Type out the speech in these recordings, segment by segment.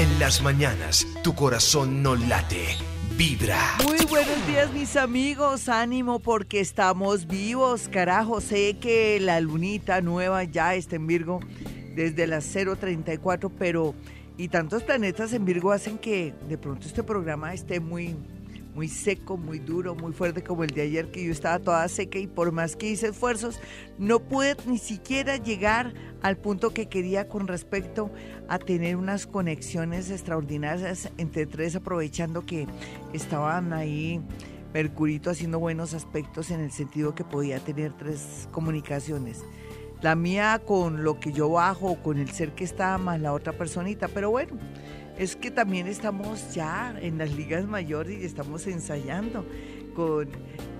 En las mañanas, tu corazón no late, vibra. Muy buenos días, mis amigos. Ánimo porque estamos vivos. Carajo, sé que la lunita nueva ya está en Virgo desde las 034, pero y tantos planetas en Virgo hacen que de pronto este programa esté muy muy seco, muy duro, muy fuerte como el de ayer que yo estaba toda seca y por más que hice esfuerzos no pude ni siquiera llegar al punto que quería con respecto a tener unas conexiones extraordinarias entre tres aprovechando que estaban ahí Mercurito haciendo buenos aspectos en el sentido que podía tener tres comunicaciones. La mía con lo que yo bajo, con el ser que está, más la otra personita, pero bueno, es que también estamos ya en las ligas mayores y estamos ensayando con,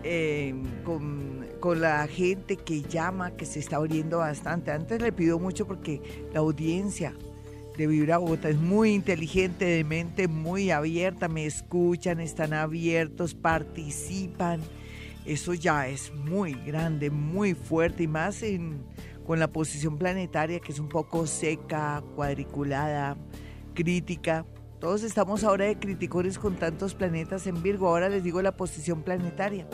em, con, con, la gente que llama, que se está abriendo bastante. Antes le pido mucho porque la audiencia de Vibra Bogotá es muy inteligente, de mente muy abierta, me escuchan, están abiertos, participan. Eso ya es muy grande, muy fuerte y más en, con la posición planetaria que es un poco seca, cuadriculada crítica. Todos estamos ahora de criticones con tantos planetas en Virgo. Ahora les digo la posición planetaria.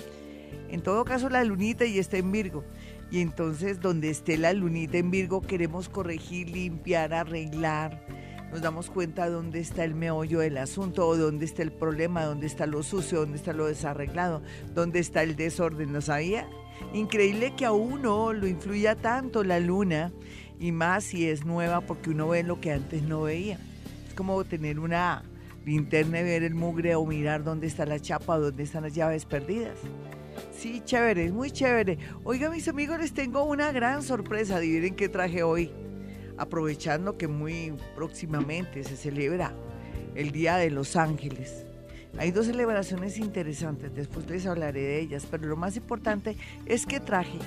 En todo caso, la lunita y está en Virgo. Y entonces, donde esté la lunita en Virgo, queremos corregir, limpiar, arreglar. Nos damos cuenta dónde está el meollo del asunto, o dónde está el problema, dónde está lo sucio, dónde está lo desarreglado, dónde está el desorden. ¿No sabía? Increíble que a uno lo influya tanto la luna, y más si es nueva, porque uno ve lo que antes no veía como tener una linterna y ver el mugre o mirar dónde está la chapa dónde están las llaves perdidas. Sí, chévere, muy chévere. Oiga, mis amigos, les tengo una gran sorpresa. Adivinen qué traje hoy. Aprovechando que muy próximamente se celebra el Día de los Ángeles. Hay dos celebraciones interesantes, después les hablaré de ellas, pero lo más importante es que traje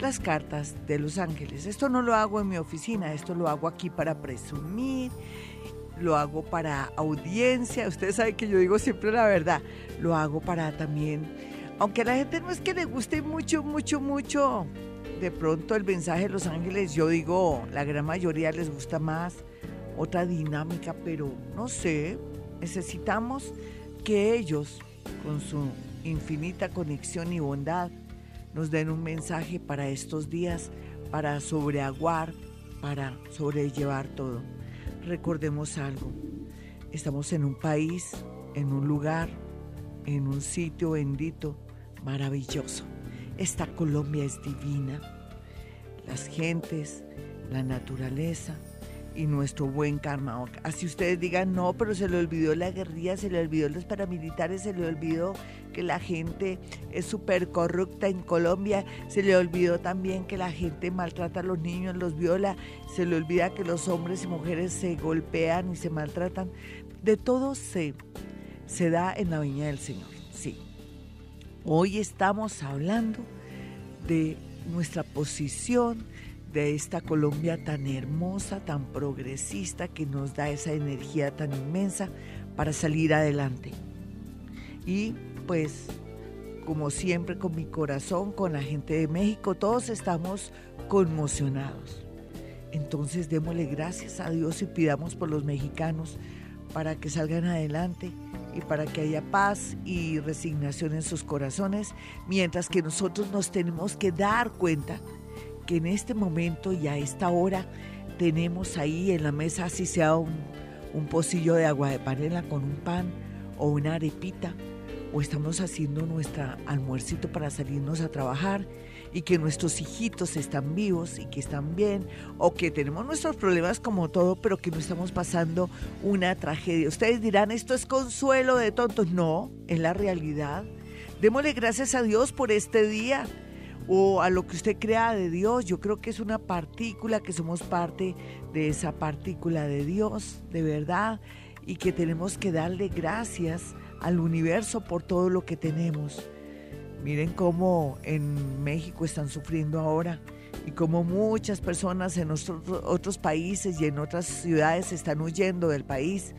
las cartas de los ángeles. Esto no lo hago en mi oficina, esto lo hago aquí para presumir lo hago para audiencia, ustedes saben que yo digo siempre la verdad, lo hago para también, aunque a la gente no es que le guste mucho, mucho, mucho, de pronto el mensaje de los ángeles, yo digo, la gran mayoría les gusta más otra dinámica, pero no sé, necesitamos que ellos, con su infinita conexión y bondad, nos den un mensaje para estos días, para sobreaguar, para sobrellevar todo recordemos algo. Estamos en un país, en un lugar, en un sitio bendito, maravilloso. Esta Colombia es divina. Las gentes, la naturaleza, y nuestro buen karma. Así ustedes digan, no, pero se le olvidó la guerrilla, se le olvidó los paramilitares, se le olvidó que la gente es súper corrupta en Colombia, se le olvidó también que la gente maltrata a los niños, los viola, se le olvida que los hombres y mujeres se golpean y se maltratan. De todo se, se da en la viña del Señor, sí. Hoy estamos hablando de nuestra posición, de esta Colombia tan hermosa, tan progresista, que nos da esa energía tan inmensa para salir adelante. Y pues, como siempre, con mi corazón, con la gente de México, todos estamos conmocionados. Entonces démosle gracias a Dios y pidamos por los mexicanos para que salgan adelante y para que haya paz y resignación en sus corazones, mientras que nosotros nos tenemos que dar cuenta que en este momento y a esta hora tenemos ahí en la mesa, así sea un, un pocillo de agua de panela con un pan o una arepita, o estamos haciendo nuestra almuercito para salirnos a trabajar y que nuestros hijitos están vivos y que están bien, o que tenemos nuestros problemas como todo, pero que no estamos pasando una tragedia. Ustedes dirán, esto es consuelo de tontos. No, es la realidad. Démosle gracias a Dios por este día o a lo que usted crea de Dios. Yo creo que es una partícula, que somos parte de esa partícula de Dios, de verdad, y que tenemos que darle gracias al universo por todo lo que tenemos. Miren cómo en México están sufriendo ahora y cómo muchas personas en otros países y en otras ciudades están huyendo del país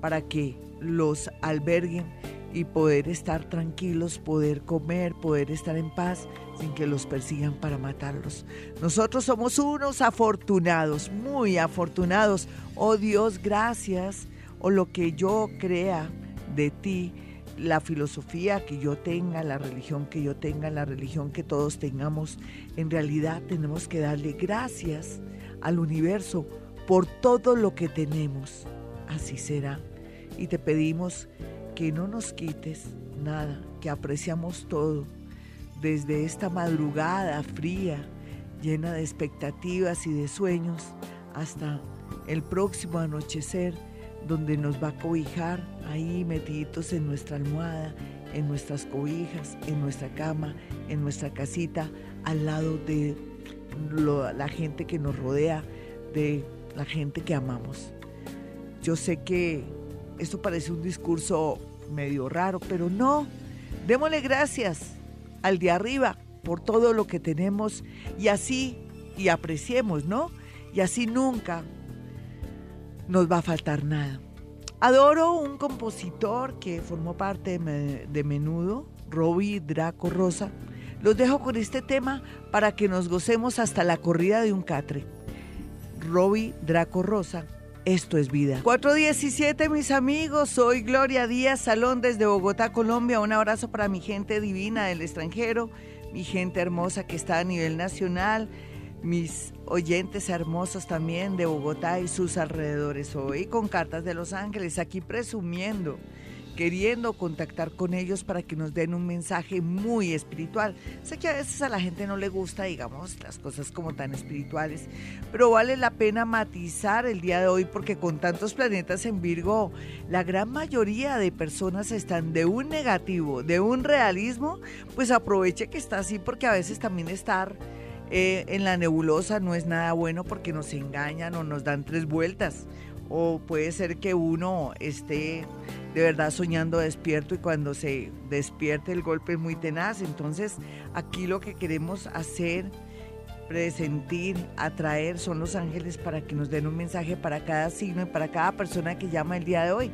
para que los alberguen y poder estar tranquilos, poder comer, poder estar en paz que los persigan para matarlos. Nosotros somos unos afortunados, muy afortunados. Oh Dios, gracias. O lo que yo crea de ti, la filosofía que yo tenga, la religión que yo tenga, la religión que todos tengamos, en realidad tenemos que darle gracias al universo por todo lo que tenemos. Así será. Y te pedimos que no nos quites nada, que apreciamos todo, desde esta madrugada fría, llena de expectativas y de sueños, hasta el próximo anochecer, donde nos va a cobijar ahí metiditos en nuestra almohada, en nuestras cobijas, en nuestra cama, en nuestra casita, al lado de la gente que nos rodea, de la gente que amamos. Yo sé que esto parece un discurso medio raro, pero no. Démosle gracias al de arriba por todo lo que tenemos y así, y apreciemos, ¿no? Y así nunca nos va a faltar nada. Adoro un compositor que formó parte de, Menudo, Robbie Draco Rosa. Los dejo con este tema para que nos gocemos hasta la corrida de un catre. Robbie Draco Rosa esto es vida. 417, mis amigos. Soy Gloria Díaz Salón desde Bogotá, Colombia. Un abrazo para mi gente divina del extranjero, mi gente hermosa que está a nivel nacional, mis oyentes hermosos también de Bogotá y sus alrededores. Hoy con cartas de Los Ángeles, aquí presumiendo queriendo contactar con ellos para que nos den un mensaje muy espiritual. Sé que a veces a la gente no le gusta, digamos, las cosas como tan espirituales, pero vale la pena matizar el día de hoy porque con tantos planetas en Virgo, la gran mayoría de personas están de un negativo, de un realismo, pues aproveche que está así porque a veces también estar... Eh, en la nebulosa no es nada bueno porque nos engañan o nos dan tres vueltas o puede ser que uno esté de verdad soñando despierto y cuando se despierte el golpe es muy tenaz. Entonces aquí lo que queremos hacer, presentir, atraer son los ángeles para que nos den un mensaje para cada signo y para cada persona que llama el día de hoy.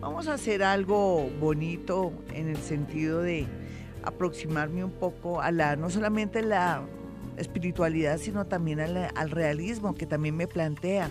Vamos a hacer algo bonito en el sentido de aproximarme un poco a la, no solamente la espiritualidad, sino también al realismo que también me plantea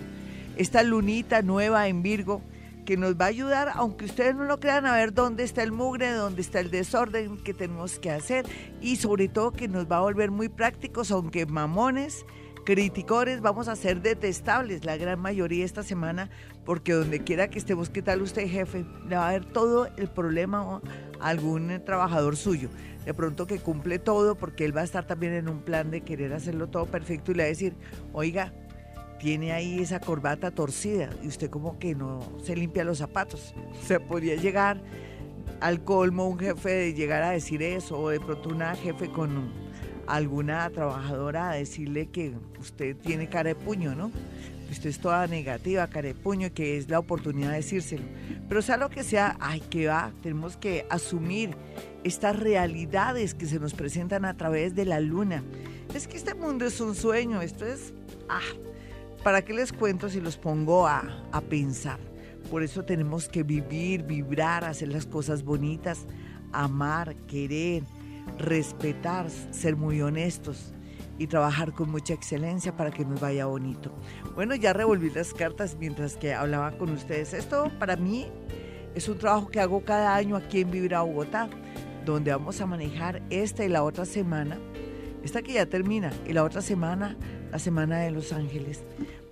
esta lunita nueva en Virgo que nos va a ayudar, aunque ustedes no lo crean, a ver dónde está el mugre, dónde está el desorden que tenemos que hacer y sobre todo que nos va a volver muy prácticos, aunque mamones, criticores, vamos a ser detestables la gran mayoría esta semana, porque donde quiera que estemos, ¿qué tal usted jefe? Le va a ver todo el problema a algún trabajador suyo. De pronto que cumple todo, porque él va a estar también en un plan de querer hacerlo todo perfecto y le va a decir, oiga, tiene ahí esa corbata torcida y usted como que no se limpia los zapatos. Se podría llegar al colmo un jefe de llegar a decir eso o de pronto una jefe con alguna trabajadora a decirle que usted tiene cara de puño, ¿no? Usted es toda negativa, cara de puño que es la oportunidad de decírselo. Pero sea lo que sea, ay, que va, tenemos que asumir estas realidades que se nos presentan a través de la luna. Es que este mundo es un sueño, esto es, ah, ¿Para qué les cuento si los pongo a, pensar? Por eso tenemos que vivir, vibrar, hacer las cosas bonitas, amar, querer, respetar, ser muy honestos y trabajar con mucha excelencia para que nos vaya bonito. Bueno, ya revolví las cartas mientras que hablaba con ustedes. Esto para mí es un trabajo que hago cada año aquí en Vibra Bogotá, donde vamos a manejar esta y la otra semana, esta que ya termina, y la otra semana la Semana de Los Ángeles.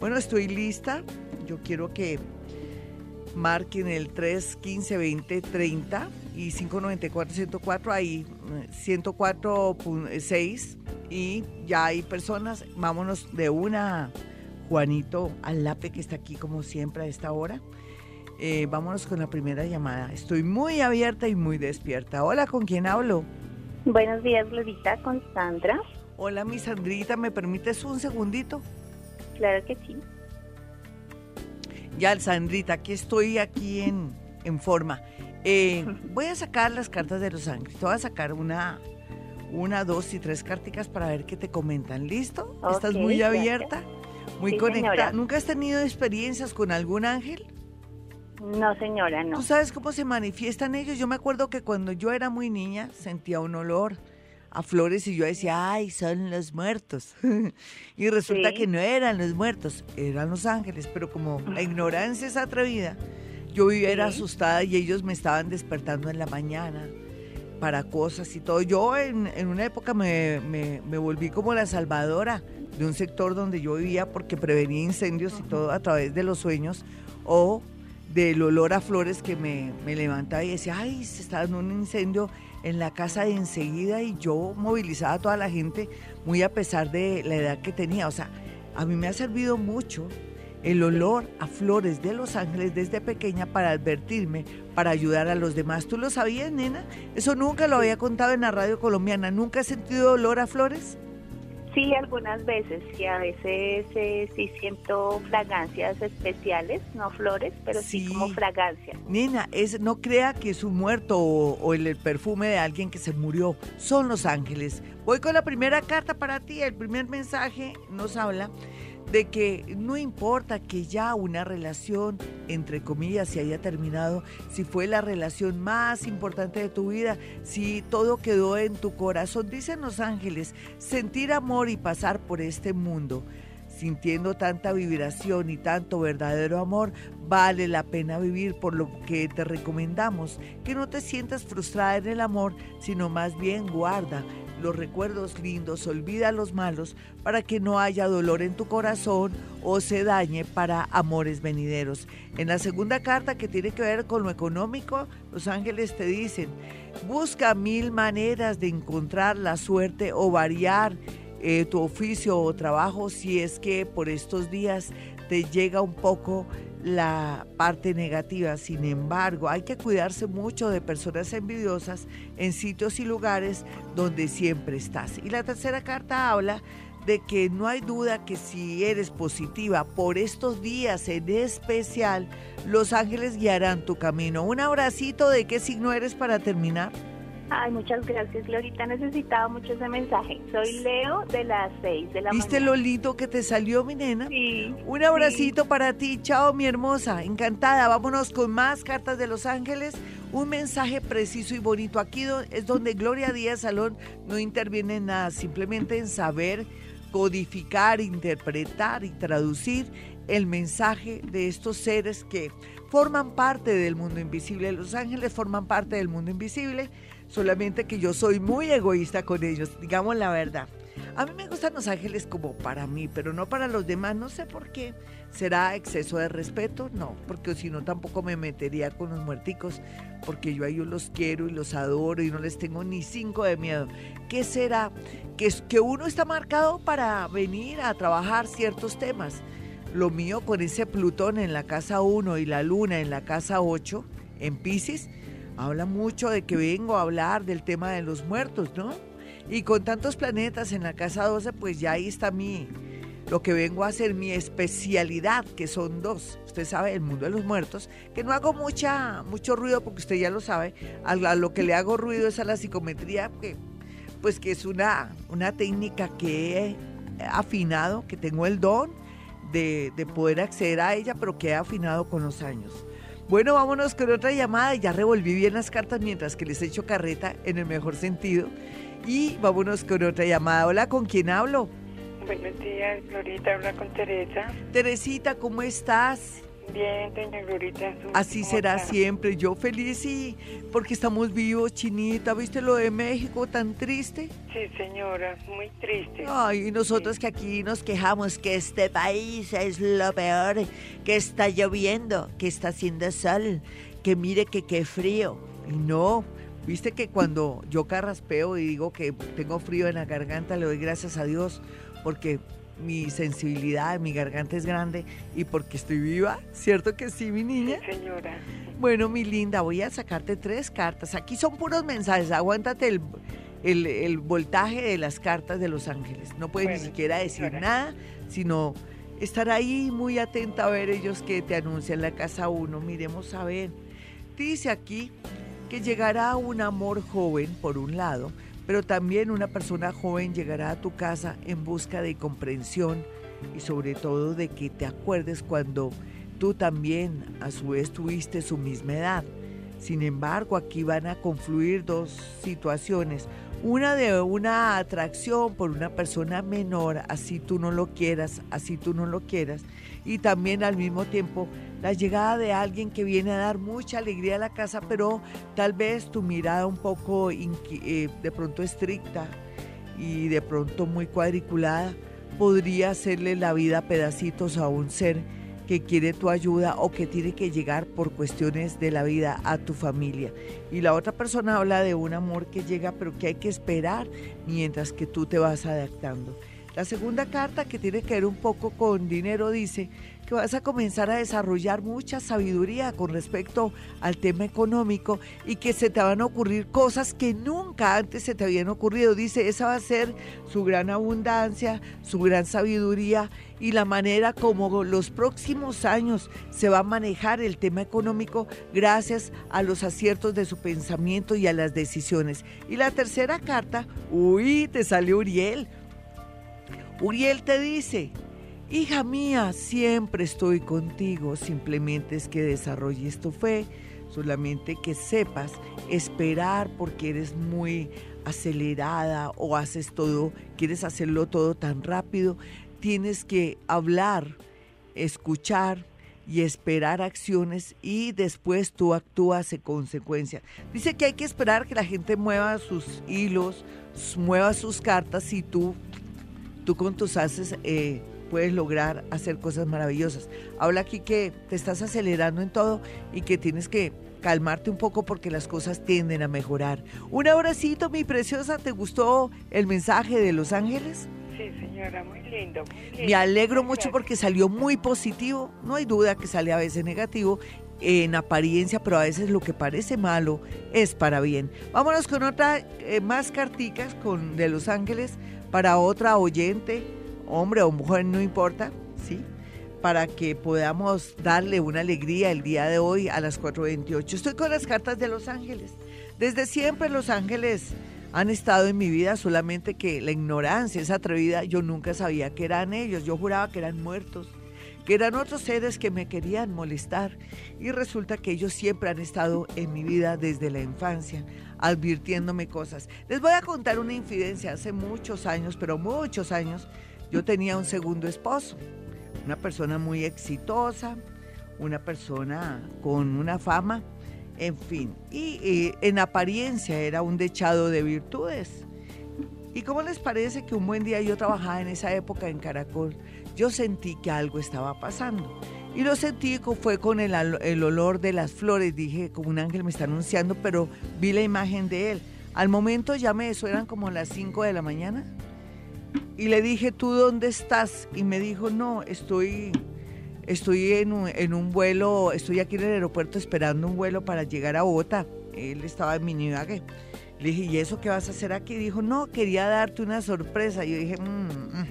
Bueno, estoy lista. Yo quiero que marquen el 3, 15, 20, 30 y 594, 104, ahí 104.6 y ya hay personas. Vámonos de una, Juanito Alape, que está aquí como siempre a esta hora. Eh, vámonos con la primera llamada. Estoy muy abierta y muy despierta. Hola, ¿con quién hablo? Buenos días, Glorita, con Sandra. Hola, mi Sandrita, ¿me permites un segundito? Claro que sí. Ya, Sandrita, aquí estoy aquí en, en forma. Eh, voy a sacar las cartas de los ángeles. voy a sacar una, una, dos y tres carticas para ver qué te comentan. ¿Listo? ¿Estás muy abierta? Muy conectada. ¿Nunca has tenido experiencias con algún ángel? No, señora, no. ¿Tú sabes cómo se manifiestan ellos? Yo me acuerdo que cuando yo era muy niña sentía un olor a flores y yo decía, ay, son los muertos. y resulta Sí. que no eran los muertos, eran los ángeles. Pero como la ignorancia es atrevida, yo vivía Sí. asustada y ellos me estaban despertando en la mañana para cosas y todo. Yo en, en una época me, me- me volví como la salvadora de un sector donde yo vivía porque prevenía incendios y todo a través de los sueños o del olor a flores que me, me levantaba y decía, ay, se está dando un incendio en la casa de enseguida y yo movilizaba a toda la gente muy a pesar de la edad que tenía. O sea, a mí me ha servido mucho el olor a flores de Los Ángeles desde pequeña para advertirme, para ayudar a los demás. ¿Tú lo sabías, nena? Eso nunca lo había contado en la radio colombiana. ¿Nunca has sentido olor a flores? Sí, algunas veces, sí, a veces eh, sí siento fragancias especiales, no flores, pero sí, Sí. como fragancias. Nena, es, no crea que es un muerto o, o el, el perfume de alguien que se murió. Son los ángeles. Voy con la primera carta para ti. El primer mensaje nos habla de que no importa que ya una relación, entre comillas, se haya terminado, si fue la relación más importante de tu vida, si todo quedó en tu corazón, dicen los ángeles, sentir amor y pasar por este mundo sintiendo tanta vibración y tanto verdadero amor, vale la pena vivir por lo que te recomendamos, que no te sientas frustrada en el amor, sino más bien guarda los recuerdos lindos, olvida los malos, para que no haya dolor en tu corazón o se dañe para amores venideros. En la segunda carta que tiene que ver con lo económico, los ángeles te dicen, busca mil maneras de encontrar la suerte o variar eh, tu oficio o trabajo si es que por estos días te llega un poco la parte negativa. Sin embargo, hay que cuidarse mucho de personas envidiosas en sitios y lugares donde siempre estás. Y la tercera carta habla de que no hay duda que si eres positiva por estos días en especial, los ángeles guiarán tu camino. Un abracito de qué signo eres para terminar. Ay, muchas gracias, Glorita. Necesitaba mucho ese mensaje. Soy Leo de las 6 de la ¿Viste mañana. lo lindo que te salió, mi nena? Sí. Un abracito para ti, chao mi hermosa, encantada. Vámonos con más cartas de Los Ángeles. Un mensaje preciso y bonito. Aquí es donde Gloria Díaz Salón no interviene en nada, simplemente en saber codificar, interpretar y traducir el mensaje de estos seres que forman parte del mundo invisible. Los ángeles forman parte del mundo invisible, solamente que yo soy muy egoísta con ellos, digamos la verdad. A mí me gustan los ángeles como para mí, pero no para los demás. No sé por qué. ¿Será exceso de respeto? No, porque si no tampoco me metería con los muerticos, porque yo a ellos los quiero y los adoro y no les tengo ni cinco de miedo. ¿Qué será? Que, que uno está marcado para venir a trabajar ciertos temas. Lo mío con ese Plutón en la casa 1 y la Luna en la casa 8, en Pisces, habla mucho de que vengo a hablar del tema de los muertos, ¿no? Y con tantos planetas en la casa 12, pues ya ahí está mi, lo que vengo a hacer, mi especialidad, que son dos. Usted sabe, el mundo de los muertos, que no hago mucha, mucho ruido porque usted ya lo sabe. A, lo que le hago ruido es a la psicometría, que, pues que es una, una técnica que he afinado, que tengo el don de, de poder acceder a ella, pero que he afinado con los años. Bueno, vámonos con otra llamada. Ya revolví bien las cartas mientras que les echo carreta en el mejor sentido. Y vámonos con otra llamada. Hola, ¿con quién hablo? Buenos días, Glorita, habla con Teresa. Teresita, ¿cómo estás? Bien, doña Glorita. ¿tú Así será está? siempre. Yo feliz y porque estamos vivos, Chinita. ¿Viste lo de México tan triste? Sí, señora, muy triste. Ay, y nosotros Sí. que aquí nos quejamos que este país es lo peor, que está lloviendo, que está haciendo sol, que mire que qué frío. Y no, viste que cuando yo carraspeo y digo que tengo frío en la garganta, le doy gracias a Dios porque mi sensibilidad, mi garganta es grande y porque estoy viva, ¿cierto que sí, mi niña? Sí, señora. Bueno, mi linda, voy a sacarte tres cartas. Aquí son puros mensajes. Aguántate el, el- el voltaje de las cartas de los ángeles. No puedes ni siquiera decir señora. nada, sino estar ahí muy atenta a ver ellos que te anuncian la casa uno. Miremos a ver. Dice aquí que llegará un amor joven, por un lado, pero también una persona joven llegará a tu casa en busca de comprensión y sobre todo de que te acuerdes cuando tú también a su vez tuviste su misma edad. Sin embargo, aquí van a confluir dos situaciones. Una de una atracción por una persona menor, así tú no lo quieras, así tú no lo quieras. Y también al mismo tiempo la llegada de alguien que viene a dar mucha alegría a la casa, pero tal vez tu mirada un poco eh, de pronto estricta y de pronto muy cuadriculada podría hacerle la vida a pedacitos a un ser que quiere tu ayuda o que tiene que llegar por cuestiones de la vida a tu familia. Y la otra persona habla de un amor que llega pero que hay que esperar mientras que tú te vas adaptando. La segunda carta que tiene que ver un poco con dinero dice, que vas a comenzar a desarrollar mucha sabiduría con respecto al tema económico y que se te van a ocurrir cosas que nunca antes se te habían ocurrido. Dice, esa va a ser su gran abundancia, su gran sabiduría y la manera como los próximos años se va a manejar el tema económico gracias a los aciertos de su pensamiento y a las decisiones. Y la tercera carta, uy, te salió Uriel. Uriel te dice, Hija mía, siempre estoy contigo, simplemente es que desarrolles tu fe, solamente que sepas esperar porque eres muy acelerada o haces todo, quieres hacerlo todo tan rápido, tienes que hablar, escuchar y esperar acciones y después tú actúas en consecuencia. Dice que hay que esperar que la gente mueva sus hilos, mueva sus cartas y tú, tú con tus haces... Eh, puedes lograr hacer cosas maravillosas. Habla aquí que te estás acelerando en todo y que tienes que calmarte un poco porque las cosas tienden a mejorar. Un abracito, mi preciosa, ¿te gustó el mensaje de Los Ángeles? Sí, señora, muy lindo. Me alegro mucho porque salió muy positivo. No hay duda que sale a veces negativo en apariencia, pero a veces lo que parece malo es para bien. Vámonos con otra, eh, más carticas con, de Los Ángeles para otra oyente hombre o mujer, no importa, ¿sí? Para que podamos darle una alegría el día de hoy a las 4.28. Estoy con las cartas de los ángeles. Desde siempre los ángeles han estado en mi vida, solamente que la ignorancia es atrevida. Yo nunca sabía que eran ellos, yo juraba que eran muertos, que eran otros seres que me querían molestar. Y resulta que ellos siempre han estado en mi vida desde la infancia, advirtiéndome cosas. Les voy a contar una infidencia hace muchos años, pero muchos años yo tenía un segundo esposo, una persona muy exitosa, una persona con una fama, en fin, y, en apariencia era un dechado de virtudes. ¿Y cómo les parece que un buen día yo trabajaba en esa época en Caracol? Yo sentí que algo estaba pasando. Y lo sentí fue con el, el, olor de las flores. Dije, como un ángel me está anunciando, pero vi la imagen de él. Al momento llamé, eso eran como las 5 de la mañana. Y le dije, ¿tú dónde estás? Y me dijo, no, estoy, estoy en un, en un vuelo, estoy aquí en el aeropuerto esperando un vuelo para llegar a Bogotá. Él estaba en Minibague. Le dije, ¿y eso qué vas a hacer aquí? Dijo, no, quería darte una sorpresa. Yo dije, mm, mm,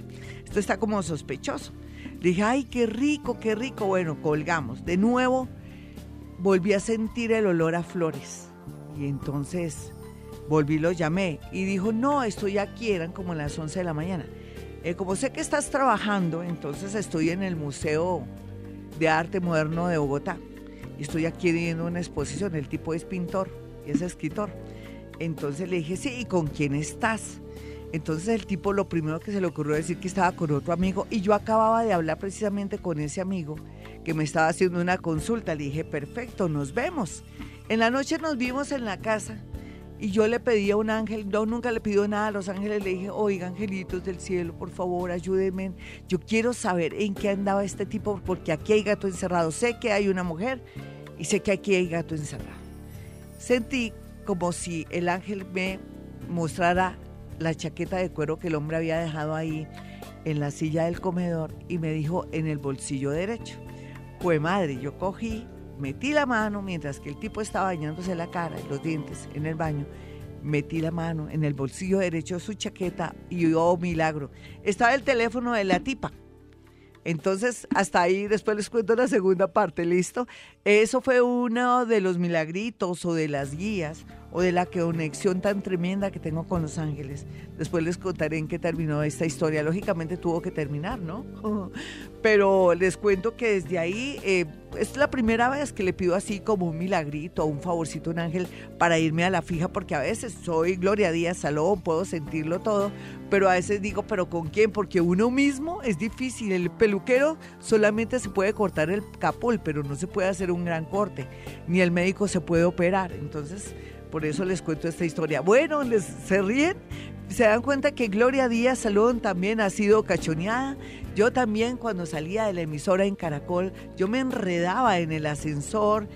esto está como sospechoso. Dije, ay, qué rico, qué rico. Bueno, colgamos. De nuevo, volví a sentir el olor a flores. Y entonces Volví, lo llamé y dijo, no, estoy aquí, eran como las 11 de la mañana. Eh, como sé que estás trabajando, entonces estoy en el Museo de Arte Moderno de Bogotá. Y estoy aquí viendo una exposición, el tipo es pintor y es escritor. Entonces le dije, sí, ¿y con quién estás? Entonces el tipo lo primero que se le ocurrió decir que estaba con otro amigo y yo acababa de hablar precisamente con ese amigo que me estaba haciendo una consulta. Le dije, perfecto, nos vemos. En la noche nos vimos en la casa y yo le pedí a un ángel, no, nunca le pido nada a los ángeles, le dije, oiga, angelitos del cielo, por favor, ayúdenme. Yo quiero saber en qué andaba este tipo, porque aquí hay gato encerrado. Sé que hay una mujer y sé que aquí hay gato encerrado. Sentí como si el ángel me mostrara la chaqueta de cuero que el hombre había dejado ahí en la silla del comedor y me dijo en el bolsillo derecho. Pues madre, yo cogí, metí la mano mientras que el tipo estaba bañándose la cara y los dientes en el baño. Metí la mano en el bolsillo derecho de su chaqueta y oh milagro, estaba el teléfono de la tipa. Entonces, hasta ahí, después les cuento la segunda parte, ¿listo? Eso fue uno de los milagritos o de las guías o de la conexión tan tremenda que tengo con los ángeles. Después les contaré en qué terminó esta historia. Lógicamente tuvo que terminar, ¿no? Pero les cuento que desde ahí eh, es la primera vez que le pido así como un milagrito, un favorcito, un ángel para irme a la fija, porque a veces soy Gloria Díaz Salón, puedo sentirlo todo, pero a veces digo, ¿pero con quién? Porque uno mismo es difícil. El peluquero solamente se puede cortar el capul, pero no se puede hacer un gran corte, ni el médico se puede operar. Entonces, por eso les cuento esta historia. Bueno, les, se ríen, se dan cuenta que Gloria Díaz Salón también ha sido cachoneada. Yo también cuando salía de la emisora en Caracol, yo me enredaba en el ascensor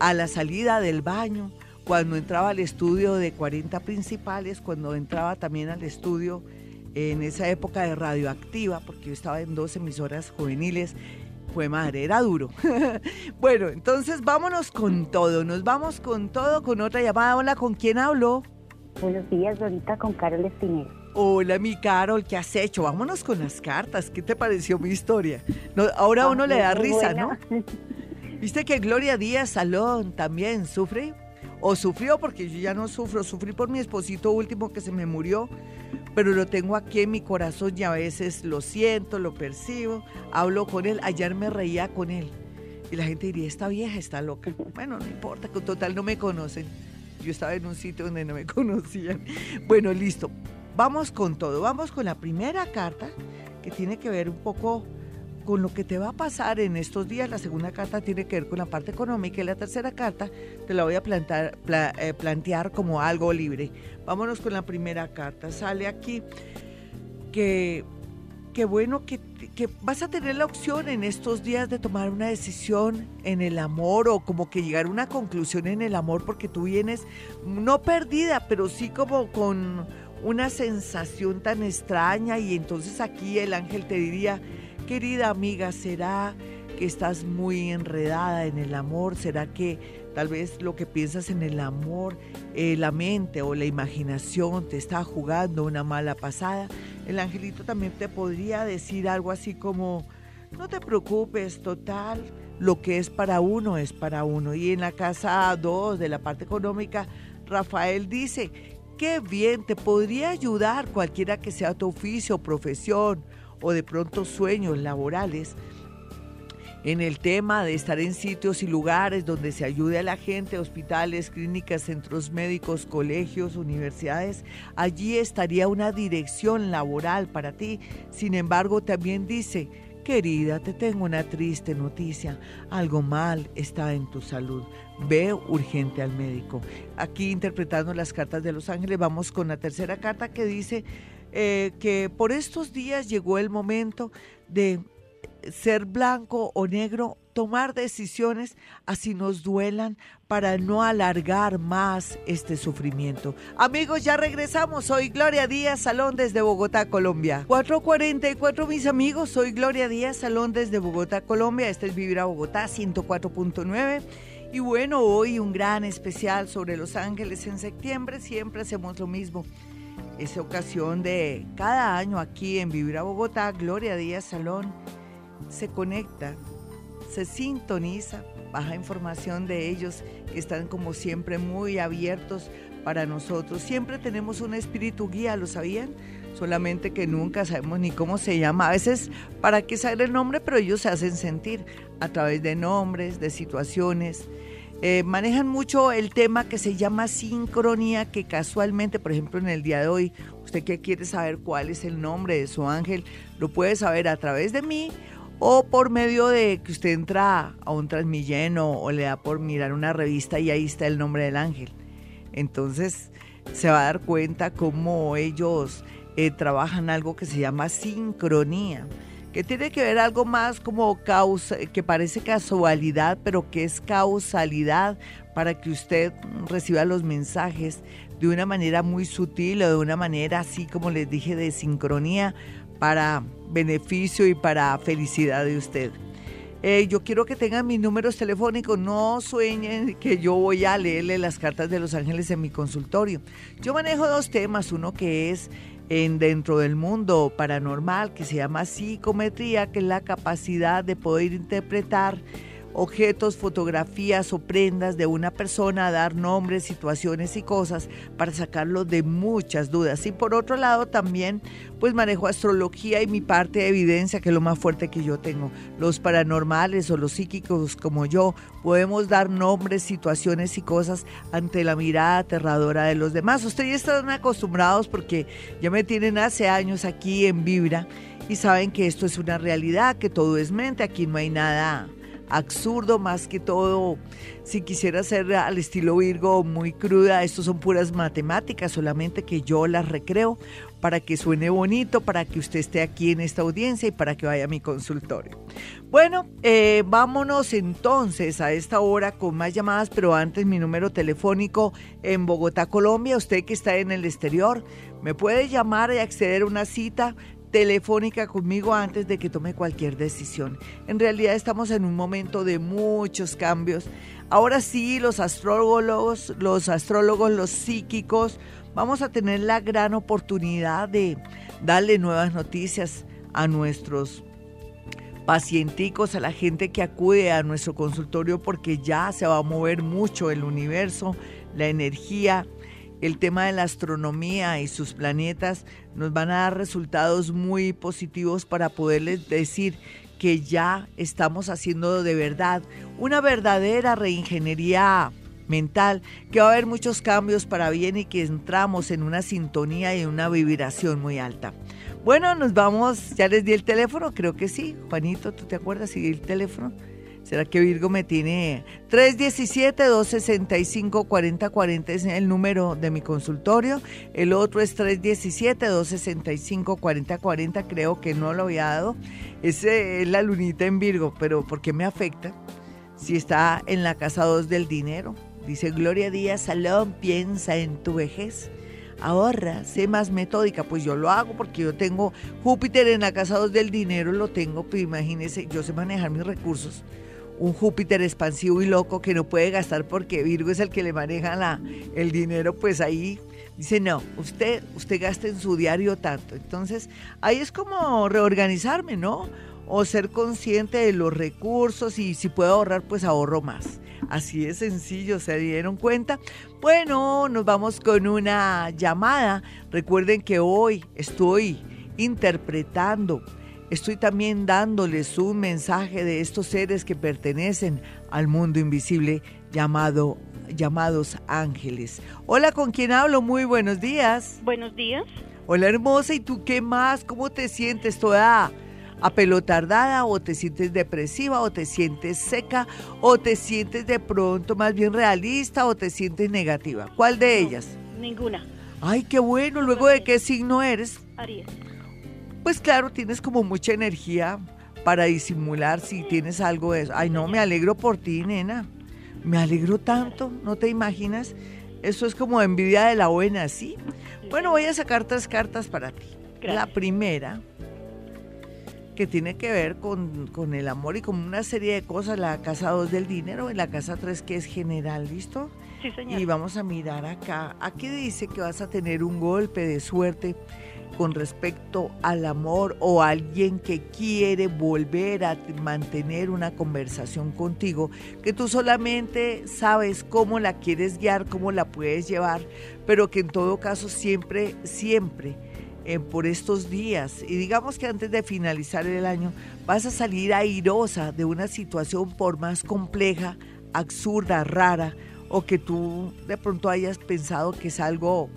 a la salida del baño, cuando entraba al estudio de 40 principales, cuando entraba también al estudio en esa época de radioactiva, porque yo estaba en dos emisoras juveniles fue madre, era duro. bueno, entonces vámonos con todo, nos vamos con todo, con otra llamada. Hola, ¿con quién hablo? Buenos días, ahorita con Carol Espinel. Hola, mi Carol, ¿qué has hecho? Vámonos con las cartas. ¿Qué te pareció mi historia? ahora a uno le da risa, ¿no? ¿Viste que Gloria Díaz Salón también sufre? O sufrió, porque yo ya no sufro, sufrí por mi esposito último que se me murió, pero lo tengo aquí en mi corazón y a veces lo siento, lo percibo, hablo con él. Ayer me reía con él y la gente diría, esta vieja está loca. Bueno, no importa, que total no me conocen. Yo estaba en un sitio donde no me conocían. Bueno, listo. Vamos con todo. Vamos con la primera carta que tiene que ver un poco con lo que te va a pasar en estos días. La segunda carta tiene que ver con la parte económica y la tercera carta te la voy a plantar, eh, plantear como algo libre. Vámonos con la primera carta. Sale aquí que, bueno que, que vas a tener la opción en estos días de tomar una decisión en el amor o como que llegar a una conclusión en el amor porque tú vienes no perdida, pero sí como con una sensación tan extraña y entonces aquí el ángel te diría, Querida amiga, ¿será que estás muy enredada en el amor? ¿Será que tal vez lo que piensas en el amor, eh, la mente o la imaginación te está jugando una mala pasada? El angelito también te podría decir algo así como, no te preocupes, total, lo que es para uno es para uno. Y en la casa 2 de la parte económica, Rafael dice, qué bien, te podría ayudar cualquiera que sea tu oficio o profesión o de pronto sueños laborales en el tema de estar en sitios y lugares donde se ayude a la gente, hospitales, clínicas, centros médicos, colegios, universidades, allí estaría una dirección laboral para ti. Sin embargo, también dice, querida, te tengo una triste noticia, algo mal está en tu salud. Ve urgente al médico. Aquí interpretando las cartas de los ángeles, vamos con la tercera carta que dice, eh, que por estos días llegó el momento de ser blanco o negro, tomar decisiones así nos duelan para no alargar más este sufrimiento. Amigos, ya regresamos. Soy Gloria Díaz Salón desde Bogotá, Colombia. 444 mis amigos, soy Gloria Díaz Salón desde Bogotá, Colombia. Este es Vivir a Bogotá 104.9. Y bueno, hoy un gran especial sobre Los Ángeles en septiembre. Siempre hacemos lo mismo esa ocasión de cada año aquí en Vivir Bogotá, Gloria Díaz Salón se conecta, se sintoniza, baja información de ellos que están como siempre muy abiertos para nosotros. Siempre tenemos un espíritu guía, ¿lo sabían? Solamente que nunca sabemos ni cómo se llama. A veces, ¿para qué saber el nombre? Pero ellos se hacen sentir a través de nombres, de situaciones eh, manejan mucho el tema que se llama sincronía, que casualmente, por ejemplo, en el día de hoy, usted que quiere saber cuál es el nombre de su ángel, lo puede saber a través de mí o por medio de que usted entra a un transmilleno o le da por mirar una revista y ahí está el nombre del ángel. Entonces se va a dar cuenta cómo ellos eh, trabajan algo que se llama sincronía tiene que ver algo más como causa, que parece casualidad, pero que es causalidad para que usted reciba los mensajes de una manera muy sutil o de una manera así como les dije de sincronía para beneficio y para felicidad de usted. Eh, yo quiero que tengan mis números telefónicos, no sueñen que yo voy a leerle las cartas de los ángeles en mi consultorio. Yo manejo dos temas, uno que es en dentro del mundo paranormal que se llama psicometría, que es la capacidad de poder interpretar objetos, fotografías o prendas de una persona, dar nombres, situaciones y cosas para sacarlo de muchas dudas. Y por otro lado también pues manejo astrología y mi parte de evidencia, que es lo más fuerte que yo tengo. Los paranormales o los psíquicos como yo podemos dar nombres, situaciones y cosas ante la mirada aterradora de los demás. Ustedes están acostumbrados porque ya me tienen hace años aquí en Vibra y saben que esto es una realidad, que todo es mente, aquí no hay nada absurdo, más que todo, si quisiera ser al estilo Virgo muy cruda, esto son puras matemáticas, solamente que yo las recreo para que suene bonito, para que usted esté aquí en esta audiencia y para que vaya a mi consultorio. Bueno, eh, vámonos entonces a esta hora con más llamadas, pero antes mi número telefónico en Bogotá, Colombia, usted que está en el exterior, me puede llamar y acceder a una cita telefónica conmigo antes de que tome cualquier decisión. En realidad estamos en un momento de muchos cambios. Ahora sí, los astrólogos, los astrólogos, los psíquicos, vamos a tener la gran oportunidad de darle nuevas noticias a nuestros pacienticos, a la gente que acude a nuestro consultorio porque ya se va a mover mucho el universo, la energía, el tema de la astronomía y sus planetas nos van a dar resultados muy positivos para poderles decir que ya estamos haciendo de verdad una verdadera reingeniería mental, que va a haber muchos cambios para bien y que entramos en una sintonía y una vibración muy alta. Bueno, nos vamos, ya les di el teléfono, creo que sí. Juanito, ¿tú te acuerdas si el teléfono? ¿Será que Virgo me tiene 317-265-4040 es el número de mi consultorio? El otro es 317-265-4040, creo que no lo había dado. Ese es la lunita en Virgo, pero ¿por qué me afecta? Si está en la casa 2 del dinero. Dice Gloria Díaz Salón, piensa en tu vejez ahorra, sé más metódica. Pues yo lo hago porque yo tengo Júpiter en la casa 2 del dinero, lo tengo, pero imagínese, yo sé manejar mis recursos un Júpiter expansivo y loco que no puede gastar porque Virgo es el que le maneja la, el dinero, pues ahí dice, no, usted, usted gasta en su diario tanto. Entonces, ahí es como reorganizarme, ¿no? O ser consciente de los recursos y si puedo ahorrar, pues ahorro más. Así de sencillo, ¿se dieron cuenta? Bueno, nos vamos con una llamada. Recuerden que hoy estoy interpretando estoy también dándoles un mensaje de estos seres que pertenecen al mundo invisible llamado llamados ángeles. Hola, ¿con quién hablo? Muy buenos días. Buenos días. Hola, hermosa, ¿y tú qué más? ¿Cómo te sientes toda apelotardada o te sientes depresiva o te sientes seca o te sientes de pronto más bien realista o te sientes negativa? ¿Cuál de ellas? Ninguna. Ay, qué bueno. ¿Luego de qué signo eres? Aries pues claro, tienes como mucha energía para disimular si tienes algo de eso. Ay, no, me alegro por ti, nena. Me alegro tanto, ¿no te imaginas? Eso es como envidia de la buena, ¿sí? Bueno, voy a sacar tres cartas para ti. La primera, que tiene que ver con, con, el amor y con una serie de cosas, la casa 2 del dinero y la casa 3 que es general, ¿listo? Sí, señor. Y vamos a mirar acá. Aquí dice que vas a tener un golpe de suerte con respecto al amor o alguien que quiere volver a mantener una conversación contigo, que tú solamente sabes cómo la quieres guiar, cómo la puedes llevar, pero que en todo caso siempre, siempre, eh, por estos días, y digamos que antes de finalizar el año, vas a salir airosa de una situación por más compleja, absurda, rara, o que tú de pronto hayas pensado que es algo,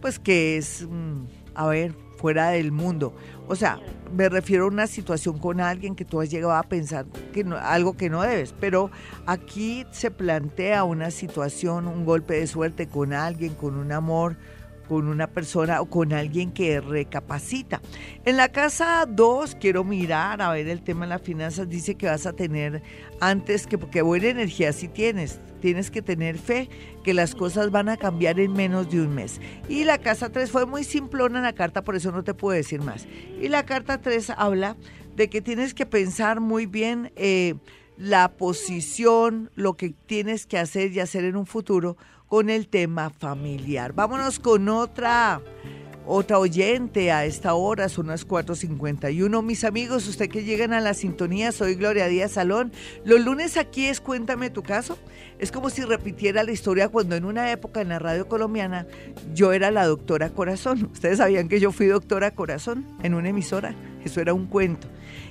pues que es... Mm, a ver, fuera del mundo. O sea, me refiero a una situación con alguien que tú has llegado a pensar que no, algo que no debes, pero aquí se plantea una situación, un golpe de suerte con alguien, con un amor, con una persona o con alguien que recapacita. En la casa 2 quiero mirar a ver el tema de las finanzas. Dice que vas a tener antes que, porque buena energía sí tienes, tienes que tener fe que las cosas van a cambiar en menos de un mes. Y la casa 3 fue muy simplona en la carta, por eso no te puedo decir más. Y la carta 3 habla de que tienes que pensar muy bien eh, la posición, lo que tienes que hacer y hacer en un futuro con el tema familiar. Vámonos con otra otra oyente a esta hora, son las 4.51. Mis amigos, usted que llegan a la sintonía, soy Gloria Díaz Salón. Los lunes aquí es Cuéntame tu caso. Es como si repitiera la historia cuando en una época en la radio colombiana yo era la doctora Corazón. Ustedes sabían que yo fui doctora Corazón en una emisora. Eso era un cuento.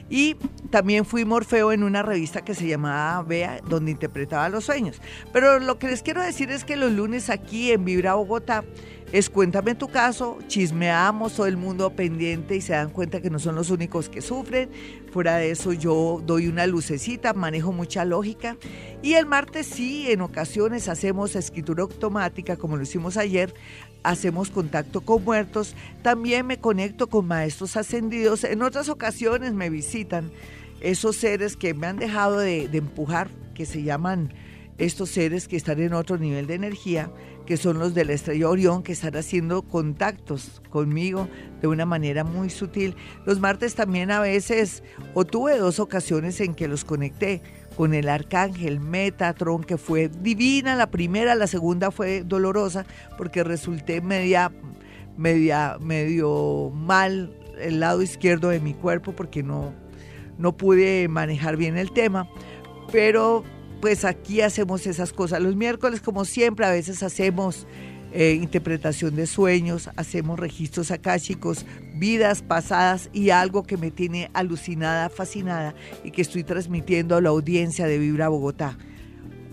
Y también fui Morfeo en una revista que se llamaba Bea, donde interpretaba los sueños. Pero lo que les quiero decir es que los lunes aquí en Vibra Bogotá es cuéntame tu caso, chismeamos todo el mundo pendiente y se dan cuenta que no son los únicos que sufren. Fuera de eso yo doy una lucecita, manejo mucha lógica. Y el martes sí, en ocasiones hacemos escritura automática, como lo hicimos ayer, hacemos contacto con muertos, también me conecto con maestros ascendidos, en otras ocasiones me visitan esos seres que me han dejado de, de empujar, que se llaman estos seres que están en otro nivel de energía que son los de la estrella Orión, que están haciendo contactos conmigo de una manera muy sutil. Los martes también a veces, o tuve dos ocasiones en que los conecté con el arcángel Metatron, que fue divina, la primera, la segunda fue dolorosa, porque resulté media, media, medio mal el lado izquierdo de mi cuerpo, porque no, no pude manejar bien el tema, pero pues aquí hacemos esas cosas. Los miércoles, como siempre, a veces hacemos eh, interpretación de sueños, hacemos registros akáshicos, vidas pasadas y algo que me tiene alucinada, fascinada y que estoy transmitiendo a la audiencia de Vibra Bogotá.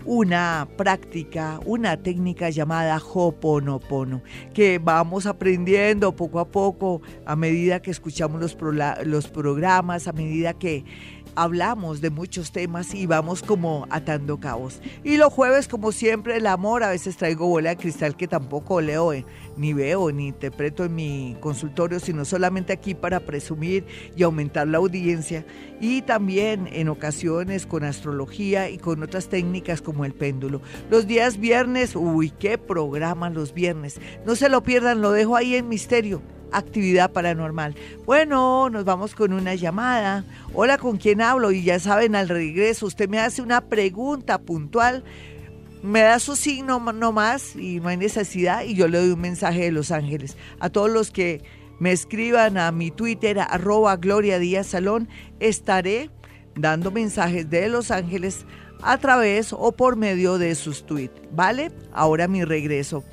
Una práctica, una técnica llamada Hoponopono, que vamos aprendiendo poco a poco a medida que escuchamos los, los programas, a medida que hablamos de muchos temas y vamos como atando cabos. Y los jueves, como siempre, el amor, a veces traigo bola de cristal que tampoco leo, eh, ni veo, ni interpreto en mi consultorio, sino solamente aquí para presumir y aumentar la audiencia. Y también en ocasiones con astrología y con otras técnicas como el péndulo. Los días viernes, uy, qué programa los viernes. No se lo pierdan, lo dejo ahí en misterio actividad paranormal. Bueno, nos vamos con una llamada. Hola, ¿con quién hablo? Y ya saben, al regreso usted me hace una pregunta puntual, me da su signo nomás y no hay necesidad y yo le doy un mensaje de Los Ángeles. A todos los que me escriban a mi Twitter, arroba Gloria Díaz Salón, estaré dando mensajes de Los Ángeles a través o por medio de sus tweets, ¿vale? Ahora mi regreso.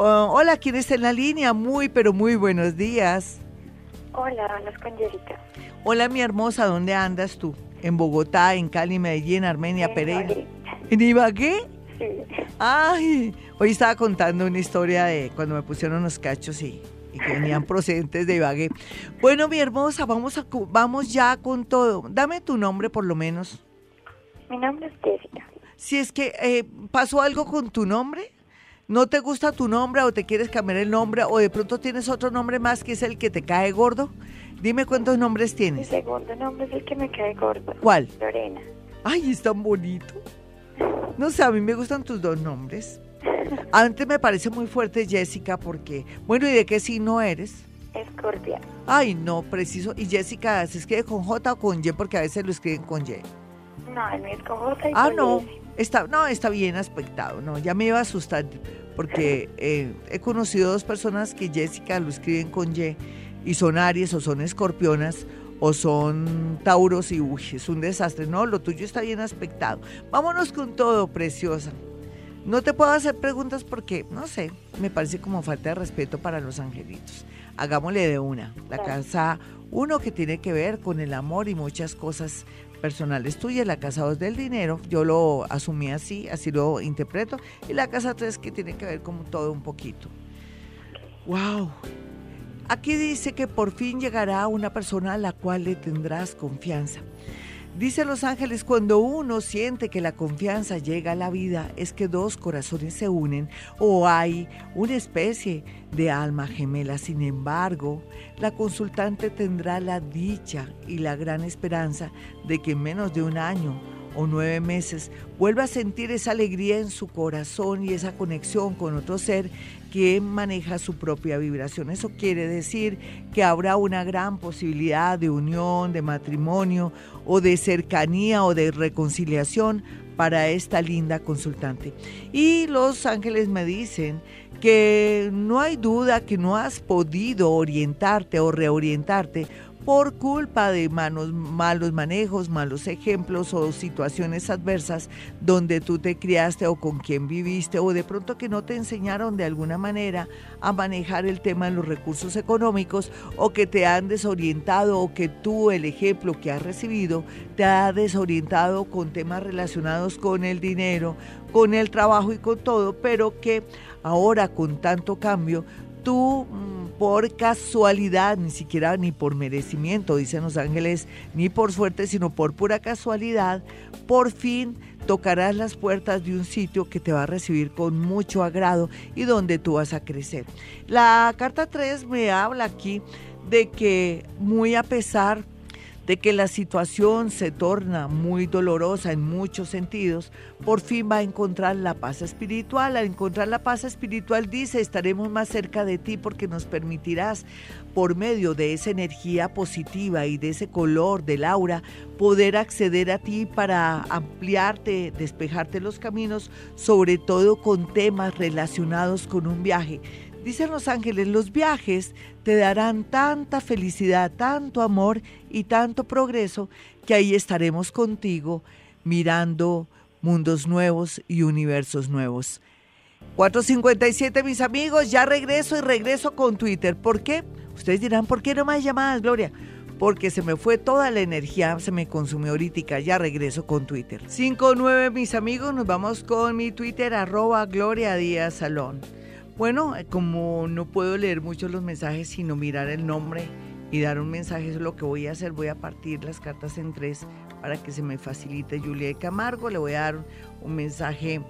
Oh, hola, ¿quién está en la línea? Muy, pero muy buenos días. Hola, hablas con Jessica. Hola, mi hermosa, ¿dónde andas tú? ¿En Bogotá, en Cali, Medellín, Armenia, Pereira? ¿En Ibagué? Sí. Ay, hoy estaba contando una historia de cuando me pusieron los cachos y, y que venían procedentes de Ibagué. Bueno, mi hermosa, vamos, a, vamos ya con todo. Dame tu nombre por lo menos. Mi nombre es Jessica. Si es que eh, pasó algo con tu nombre. ¿No te gusta tu nombre o te quieres cambiar el nombre o de pronto tienes otro nombre más que es el que te cae gordo? Dime cuántos nombres tienes. El segundo nombre es el que me cae gordo. ¿Cuál? Lorena. Ay, es tan bonito. No sé, a mí me gustan tus dos nombres. Antes me parece muy fuerte Jessica porque, bueno, ¿y de qué signo eres? Escorpia. Ay, no, preciso. ¿Y Jessica se escribe con J o con Y? Porque a veces lo escriben con Y. No, el mío es con J y Ah, con no. Y. Está, no, está bien aspectado, no, ya me iba a asustar porque eh, he conocido dos personas que Jessica lo escriben con Y y son Aries o son escorpionas o son Tauros y uy, es un desastre. No, lo tuyo está bien aspectado. Vámonos con todo, preciosa. No te puedo hacer preguntas porque, no sé, me parece como falta de respeto para los angelitos. Hagámosle de una. La casa uno que tiene que ver con el amor y muchas cosas personales tuyas, la casa 2 del dinero, yo lo asumí así, así lo interpreto, y la casa 3 que tiene que ver con todo un poquito. ¡Wow! Aquí dice que por fin llegará una persona a la cual le tendrás confianza. Dice Los Ángeles, cuando uno siente que la confianza llega a la vida, es que dos corazones se unen o hay una especie de alma gemela. Sin embargo, la consultante tendrá la dicha y la gran esperanza de que en menos de un año o nueve meses vuelva a sentir esa alegría en su corazón y esa conexión con otro ser que maneja su propia vibración. Eso quiere decir que habrá una gran posibilidad de unión, de matrimonio o de cercanía o de reconciliación para esta linda consultante. Y los ángeles me dicen que no hay duda que no has podido orientarte o reorientarte por culpa de manos, malos manejos, malos ejemplos o situaciones adversas donde tú te criaste o con quien viviste o de pronto que no te enseñaron de alguna manera a manejar el tema de los recursos económicos o que te han desorientado o que tú el ejemplo que has recibido te ha desorientado con temas relacionados con el dinero, con el trabajo y con todo, pero que ahora con tanto cambio tú mm, por casualidad, ni siquiera ni por merecimiento, dicen los ángeles, ni por suerte, sino por pura casualidad, por fin tocarás las puertas de un sitio que te va a recibir con mucho agrado y donde tú vas a crecer. La carta 3 me habla aquí de que muy a pesar que la situación se torna muy dolorosa en muchos sentidos, por fin va a encontrar la paz espiritual. Al encontrar la paz espiritual dice, estaremos más cerca de ti porque nos permitirás, por medio de esa energía positiva y de ese color del aura, poder acceder a ti para ampliarte, despejarte los caminos, sobre todo con temas relacionados con un viaje Dicen los ángeles, los viajes te darán tanta felicidad, tanto amor y tanto progreso que ahí estaremos contigo mirando mundos nuevos y universos nuevos. 457 mis amigos, ya regreso y regreso con Twitter. ¿Por qué? Ustedes dirán, ¿por qué no más llamadas, Gloria? Porque se me fue toda la energía, se me consumió ahorita, ya regreso con Twitter. 59 mis amigos, nos vamos con mi Twitter, arroba Gloria. Bueno, eh, como no puedo leer muchos los mensajes, sino mirar el nombre y dar un mensaje, eso es lo que voy a hacer. Voy a partir las cartas en tres para que se me facilite Julia de Camargo. Le voy a dar un mensaje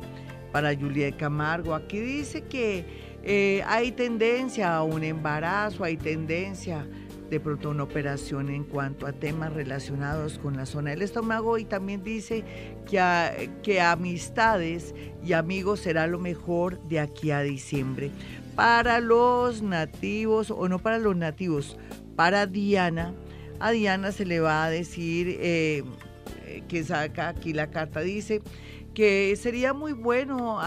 para Julia de Camargo. Aquí dice que eh, hay tendencia a un embarazo, hay tendencia de pronto una operación en cuanto a temas relacionados con la zona del estómago y también dice que, que amistades y amigos será lo mejor de aquí a diciembre. Para los nativos, o no para los nativos, para Diana, a Diana se le va a decir eh, que saca aquí la carta, dice que sería muy bueno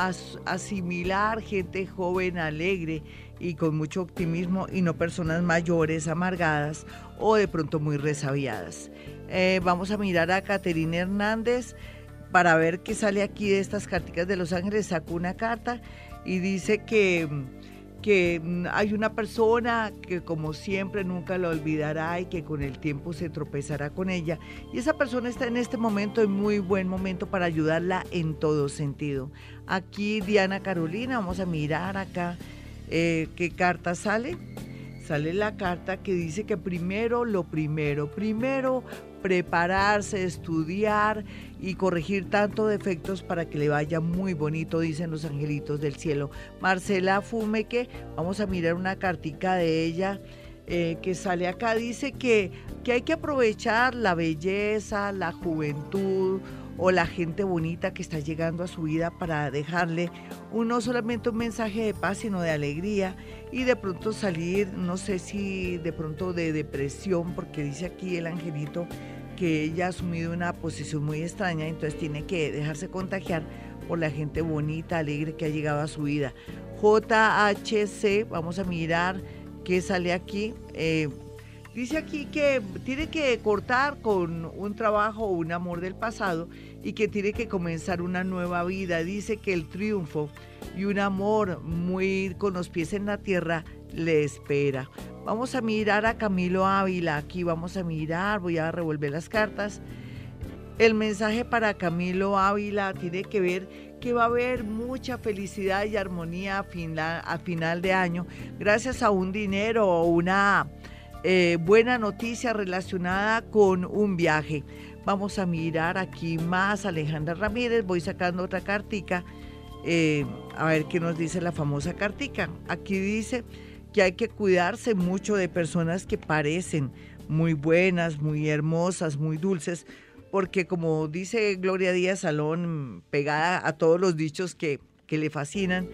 asimilar gente joven, alegre y con mucho optimismo y no personas mayores, amargadas o de pronto muy resabiadas. Eh, vamos a mirar a Caterina Hernández para ver qué sale aquí de estas carticas de Los Ángeles. Sacó una carta y dice que, que hay una persona que como siempre nunca la olvidará y que con el tiempo se tropezará con ella. Y esa persona está en este momento en muy buen momento para ayudarla en todo sentido. Aquí Diana Carolina, vamos a mirar acá eh, ¿qué carta sale? Sale la carta que dice que primero lo primero, primero prepararse, estudiar y corregir tanto defectos para que le vaya muy bonito, dicen los angelitos del cielo. Marcela Fumeque, vamos a mirar una cartica de ella. Eh, que sale acá, dice que, que hay que aprovechar la belleza, la juventud, o la gente bonita que está llegando a su vida para dejarle no solamente un mensaje de paz, sino de alegría y de pronto salir, no sé si de pronto de depresión, porque dice aquí el angelito que ella ha asumido una posición muy extraña, entonces tiene que dejarse contagiar por la gente bonita, alegre que ha llegado a su vida. JHC, vamos a mirar qué sale aquí. Eh, dice aquí que tiene que cortar con un trabajo o un amor del pasado y que tiene que comenzar una nueva vida. Dice que el triunfo y un amor muy con los pies en la tierra le espera. Vamos a mirar a Camilo Ávila. Aquí vamos a mirar, voy a revolver las cartas. El mensaje para Camilo Ávila tiene que ver que va a haber mucha felicidad y armonía a a final de año gracias a un dinero o una eh, buena noticia relacionada con un viaje. Vamos a mirar aquí más Alejandra Ramírez. Voy sacando otra cartica. Eh, a ver qué nos dice la famosa cartica. Aquí dice que hay que cuidarse mucho de personas que parecen muy buenas, muy hermosas, muy dulces, porque como dice Gloria Díaz Salón, pegada a todos los dichos que, que le fascinan,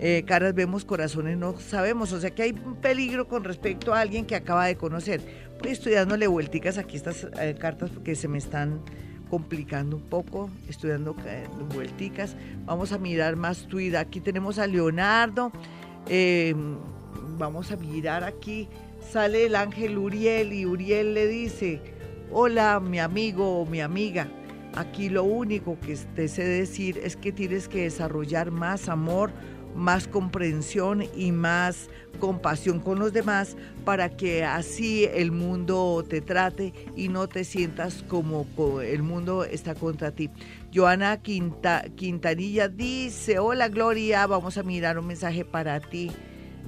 eh, caras vemos, corazones no sabemos. O sea que hay un peligro con respecto a alguien que acaba de conocer. Estoy dándole vuelticas aquí estas eh, cartas porque se me están complicando un poco, estoy dando eh, vuelticas. Vamos a mirar más Twitter. Aquí tenemos a Leonardo. Eh, vamos a mirar aquí. Sale el ángel Uriel y Uriel le dice, hola mi amigo o mi amiga. Aquí lo único que te sé decir es que tienes que desarrollar más amor, más comprensión y más compasión con los demás para que así el mundo te trate y no te sientas como el mundo está contra ti. Joana Quinta, Quintanilla dice, hola Gloria, vamos a mirar un mensaje para ti.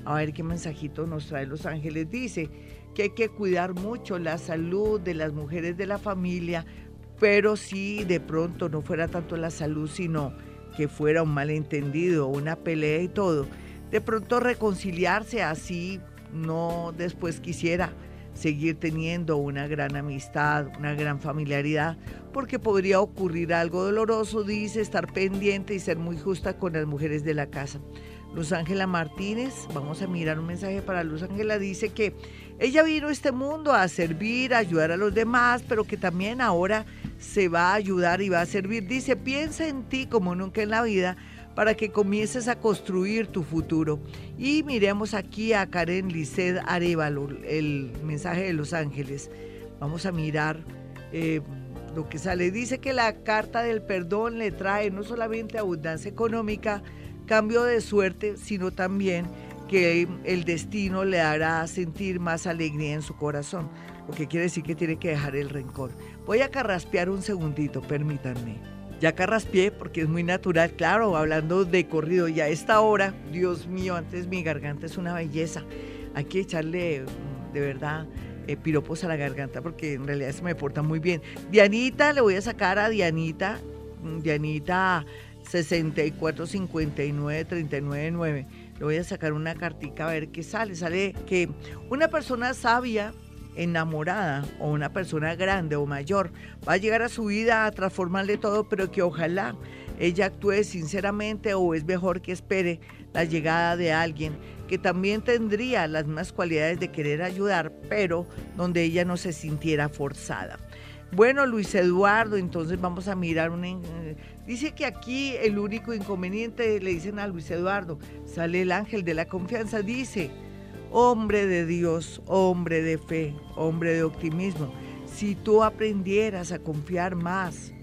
A ver qué mensajito nos trae Los Ángeles. Dice que hay que cuidar mucho la salud de las mujeres de la familia, pero si de pronto no fuera tanto la salud, sino que fuera un malentendido, una pelea y todo, de pronto reconciliarse así no después quisiera seguir teniendo una gran amistad, una gran familiaridad, porque podría ocurrir algo doloroso, dice, estar pendiente y ser muy justa con las mujeres de la casa. Luz Ángela Martínez, vamos a mirar un mensaje para Luz Ángela, dice que ella vino a este mundo a servir, a ayudar a los demás, pero que también ahora se va a ayudar y va a servir. Dice, piensa en ti como nunca en la vida para que comiences a construir tu futuro. Y miremos aquí a Karen Lisset Arevalo, el mensaje de Los Ángeles. Vamos a mirar eh, lo que sale. Dice que la carta del perdón le trae no solamente abundancia económica, cambio de suerte, sino también que el destino le hará sentir más alegría en su corazón, lo que quiere decir que tiene que dejar el rencor. Voy a carraspear un segundito, permítanme. Ya carraspié porque es muy natural, claro, hablando de corrido y a esta hora, Dios mío, antes mi garganta es una belleza. Hay que echarle de verdad eh, piropos a la garganta porque en realidad se me porta muy bien. Dianita, le voy a sacar a Dianita, mm, Dianita 64 59 399. Le voy a sacar una cartica a ver qué sale. Sale que una persona sabia, enamorada o una persona grande o mayor va a llegar a su vida a transformarle todo, pero que ojalá ella actúe sinceramente o es mejor que espere la llegada de alguien que también tendría las mismas cualidades de querer ayudar, pero donde ella no se sintiera forzada. Bueno, Luis Eduardo, entonces vamos a mirar. Eh, dice que aquí el único inconveniente, le dicen a Luis Eduardo, sale el ángel de la confianza, dice, hombre de Dios, hombre de fe, hombre de optimismo, si tú aprendieras a confiar más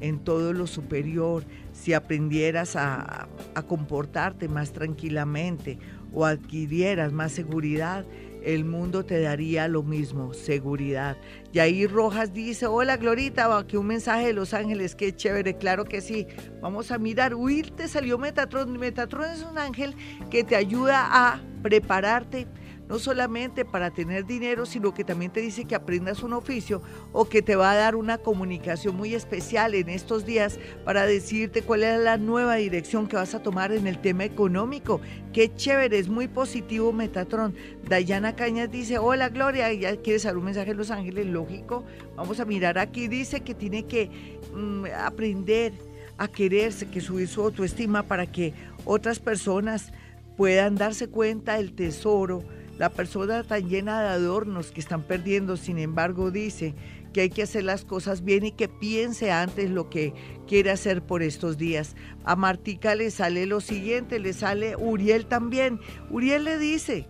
en todo lo superior, si aprendieras a comportarte más tranquilamente o adquirieras más seguridad, el mundo te daría lo mismo, seguridad. Y ahí Rojas dice, hola Glorita, aquí un mensaje de Los Ángeles, qué chévere, claro que sí. Vamos a mirar, Will te salió Metatron. Metatron es un ángel que te ayuda a prepararte no solamente para tener dinero, sino que también te dice que aprendas un oficio o que te va a dar una comunicación muy especial en estos días para decirte cuál es la nueva dirección que vas a tomar en el tema económico. Qué chévere, es muy positivo Metatron. Dayana Cañas dice, hola Gloria, ya quieres dar un mensaje en Los Ángeles, lógico. Vamos a mirar aquí, dice que tiene que mm, aprender a quererse, que subir su autoestima para que otras personas puedan darse cuenta del tesoro la persona tan llena de adornos que están perdiendo, sin embargo, dice que hay que hacer las cosas bien y que piense antes lo que quiere hacer por estos días. A Martica le sale lo siguiente, le sale Uriel también. Uriel le dice,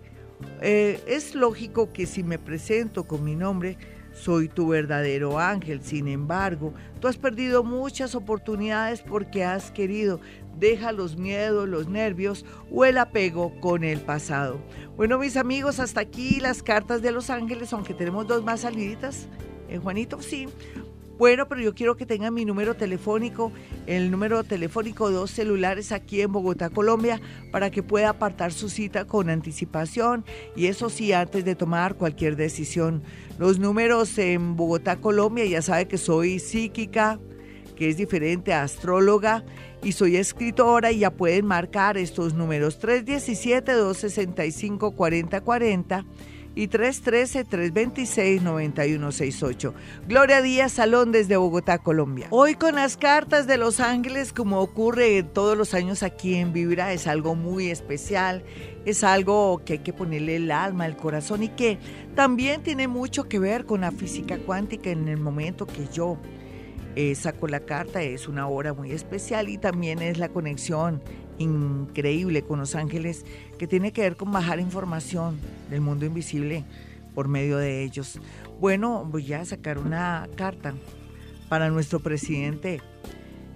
eh, es lógico que si me presento con mi nombre, soy tu verdadero ángel. Sin embargo, tú has perdido muchas oportunidades porque has querido deja los miedos, los nervios o el apego con el pasado. Bueno, mis amigos, hasta aquí las cartas de los ángeles, aunque tenemos dos más saliditas. ¿Eh, Juanito, sí. Bueno, pero yo quiero que tengan mi número telefónico, el número telefónico dos celulares aquí en Bogotá, Colombia, para que pueda apartar su cita con anticipación y eso sí, antes de tomar cualquier decisión. Los números en Bogotá, Colombia, ya sabe que soy psíquica, que es diferente a astróloga y soy escritora y ya pueden marcar estos números 317-265-4040 y 313-326-9168. Gloria Díaz Salón desde Bogotá, Colombia. Hoy con las cartas de Los Ángeles, como ocurre todos los años aquí en Vibra, es algo muy especial, es algo que hay que ponerle el alma, el corazón y que también tiene mucho que ver con la física cuántica en el momento que yo eh, saco la carta, es una hora muy especial y también es la conexión increíble con los ángeles que tiene que ver con bajar información del mundo invisible por medio de ellos. Bueno, voy a sacar una carta para nuestro presidente,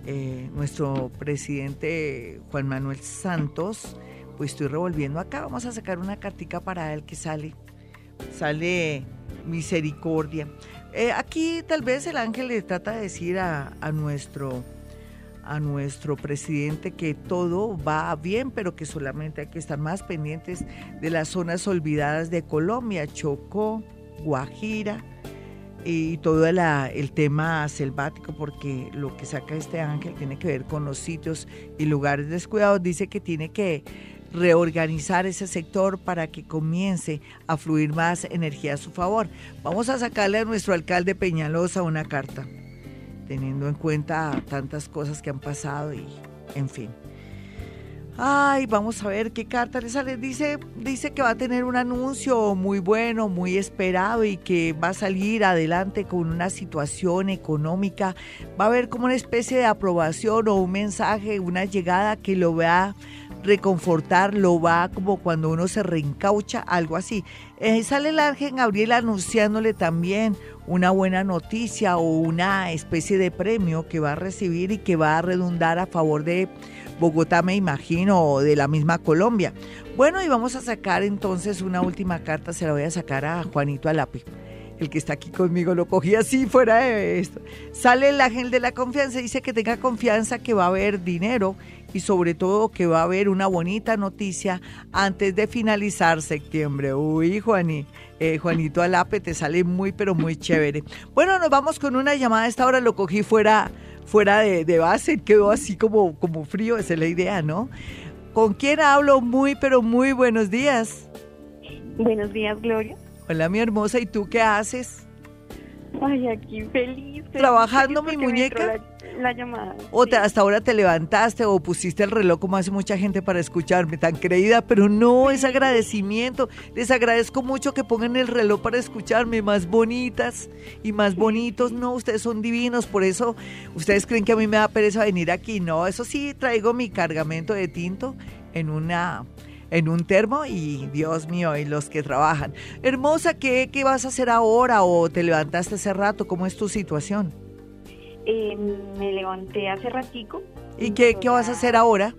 eh, nuestro presidente Juan Manuel Santos. Pues estoy revolviendo acá, vamos a sacar una cartica para él que sale, sale misericordia. Eh, aquí tal vez el ángel le trata de decir a, a nuestro a nuestro presidente que todo va bien, pero que solamente hay que estar más pendientes de las zonas olvidadas de Colombia, Chocó, Guajira y todo el tema selvático, porque lo que saca este ángel tiene que ver con los sitios y lugares descuidados. Dice que tiene que reorganizar ese sector para que comience a fluir más energía a su favor. Vamos a sacarle a nuestro alcalde Peñalosa una carta teniendo en cuenta tantas cosas que han pasado y en fin. Ay, vamos a ver qué carta le sale. Dice, dice que va a tener un anuncio muy bueno, muy esperado y que va a salir adelante con una situación económica. Va a haber como una especie de aprobación o un mensaje, una llegada que lo va a reconfortar, lo va como cuando uno se reencaucha, algo así. Eh, sale el ángel Gabriel anunciándole también una buena noticia o una especie de premio que va a recibir y que va a redundar a favor de Bogotá, me imagino, o de la misma Colombia. Bueno, y vamos a sacar entonces una última carta, se la voy a sacar a Juanito Alape. El que está aquí conmigo lo cogí así fuera de esto. Sale el ángel de la confianza, dice que tenga confianza que va a haber dinero y sobre todo que va a haber una bonita noticia antes de finalizar septiembre. Uy, Juanito eh, Juanito Alape, te sale muy, pero muy chévere. Bueno, nos vamos con una llamada. Esta hora lo cogí fuera, fuera de, de base, quedó así como, como frío, esa es la idea, ¿no? ¿Con quién hablo? Muy, pero muy buenos días. Buenos días, Gloria. Hola, mi hermosa, ¿y tú qué haces? Ay, aquí feliz. ¿Trabajando mi muñeca? La, llamada. O hasta ahora te levantaste o pusiste el reloj como hace mucha gente para escucharme, tan creída, pero no, es agradecimiento. Les agradezco mucho que pongan el reloj para escucharme, más bonitas y más bonitos. No, ustedes son divinos, por eso ustedes creen que a mí me da pereza venir aquí. No, eso sí, traigo mi cargamento de tinto en una en un termo y Dios mío, y los que trabajan. Hermosa, ¿qué, qué vas a hacer ahora o te levantaste hace rato? ¿Cómo es tu situación? Eh, me levanté hace ratico. ¿Y qué, qué vas a hacer ahora?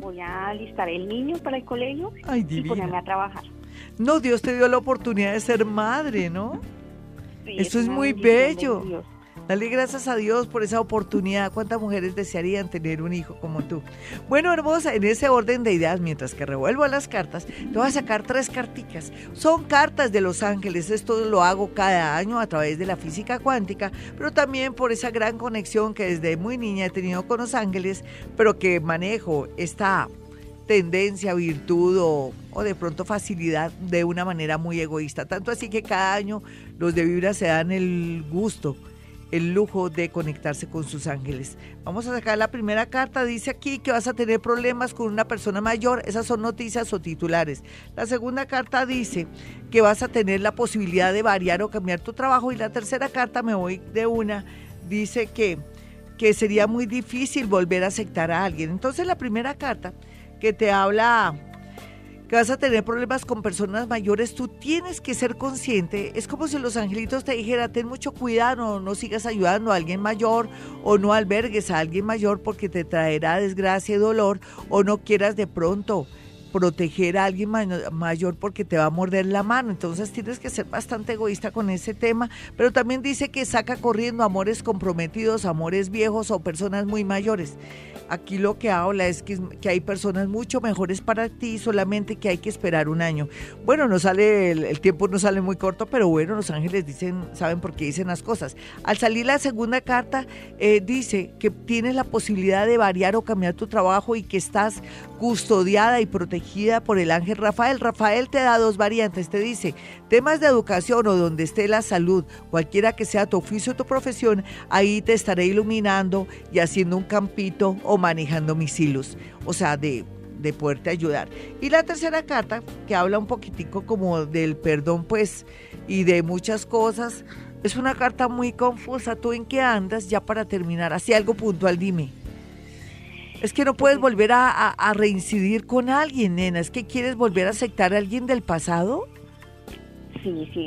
Voy a alistar el niño para el colegio y ponerme a trabajar. No, Dios te dio la oportunidad de ser madre, ¿no? Eso es, muy bello. Dale gracias a Dios por esa oportunidad. ¿Cuántas mujeres desearían tener un hijo como tú? Bueno, hermosa, en ese orden de ideas, mientras que revuelvo las cartas, te voy a sacar tres carticas. Son cartas de los ángeles. Esto lo hago cada año a través de la física cuántica, pero también por esa gran conexión que desde muy niña he tenido con los ángeles, pero que manejo esta tendencia, virtud o, o, de pronto facilidad de una manera muy egoísta. Tanto así que cada año los de Vibra se dan el gusto el lujo de conectarse con sus ángeles. Vamos a sacar la primera carta. Dice aquí que vas a tener problemas con una persona mayor. Esas son noticias o titulares. La segunda carta dice que vas a tener la posibilidad de variar o cambiar tu trabajo. Y la tercera carta, me voy de una, dice que, que sería muy difícil volver a aceptar a alguien. Entonces la primera carta que te habla que vas a tener problemas con personas mayores, tú tienes que ser consciente. Es como si los angelitos te dijeran, ten mucho cuidado, no sigas ayudando a alguien mayor o no albergues a alguien mayor porque te traerá desgracia y dolor o no quieras de pronto proteger a alguien mayor porque te va a morder la mano. Entonces tienes que ser bastante egoísta con ese tema. Pero también dice que saca corriendo amores comprometidos, amores viejos o personas muy mayores. Aquí lo que habla es que, que, hay personas mucho mejores para ti, solamente que hay que esperar un año. Bueno, no sale, el, tiempo no sale muy corto, pero bueno, los ángeles dicen, saben por qué dicen las cosas. Al salir la segunda carta, eh, dice que tienes la posibilidad de variar o cambiar tu trabajo y que estás custodiada y protegida por el ángel Rafael. Rafael te da dos variantes, te dice, temas de educación o donde esté la salud, cualquiera que sea tu oficio o tu profesión, ahí te estaré iluminando y haciendo un campito o manejando mis hilos, o sea, de, de poderte ayudar. Y la tercera carta, que habla un poquitico como del perdón, pues, y de muchas cosas, es una carta muy confusa. ¿Tú en qué andas? Ya para terminar, así algo puntual, dime. Es que no puedes volver a, a reincidir con alguien, nena. Es que quieres volver a aceptar a alguien del pasado.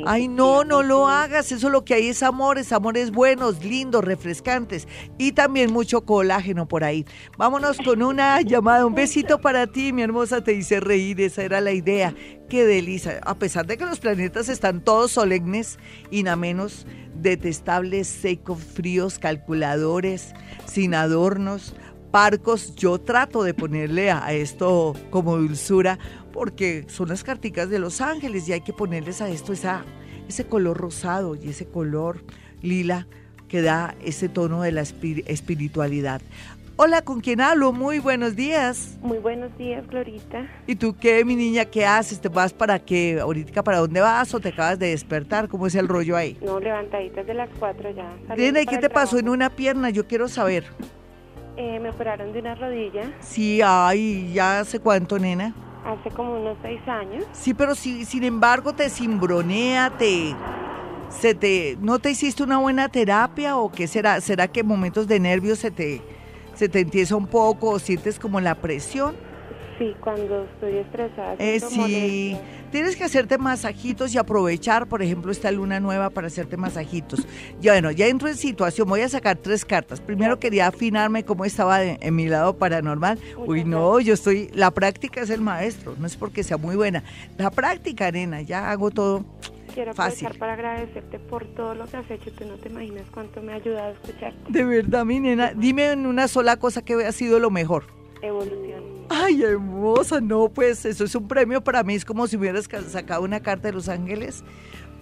Ay, no, no lo hagas. Eso lo que hay es amores, amores buenos, lindos, refrescantes y también mucho colágeno por ahí. Vámonos con una llamada. Un besito para ti, mi hermosa. Te hice reír. Esa era la idea. Qué delicia. A pesar de que los planetas están todos solemnes, y nada menos detestables, secos, fríos, calculadores, sin adornos parcos, yo trato de ponerle a esto como dulzura porque son las carticas de los ángeles y hay que ponerles a esto esa, ese color rosado y ese color lila que da ese tono de la espiritualidad. Hola, ¿con quién hablo? Muy buenos días. Muy buenos días, Glorita. ¿Y tú qué, mi niña, qué haces? ¿Te vas para qué? ¿Ahorita para dónde vas o te acabas de despertar? ¿Cómo es el rollo ahí? No, levantaditas de las cuatro ya. ¿y qué te pasó en una pierna? Yo quiero saber. Eh, me operaron de una rodilla. Sí, ay, ¿ya hace cuánto, nena? Hace como unos seis años. Sí, pero si, sin embargo te cimbronea, te, se te, ¿no te hiciste una buena terapia o qué será? ¿Será que en momentos de nervios se te, se te empieza un poco o sientes como la presión? Sí, cuando estoy estresada. Eh, sí, tienes que hacerte masajitos y aprovechar, por ejemplo, esta luna nueva para hacerte masajitos. Ya bueno, ya entro en situación, voy a sacar tres cartas. Primero quería afinarme cómo estaba en mi lado paranormal. Uy, no, yo estoy, la práctica es el maestro, no es porque sea muy buena. La práctica, nena, ya hago todo. Quiero aprovechar para agradecerte por todo lo que has hecho. Tú no te imaginas cuánto me ha ayudado a escucharte. De verdad, mi nena, dime en una sola cosa que ha sido lo mejor. Evolución. Ay, hermosa, no, pues eso es un premio para mí, es como si hubieras sacado una carta de Los Ángeles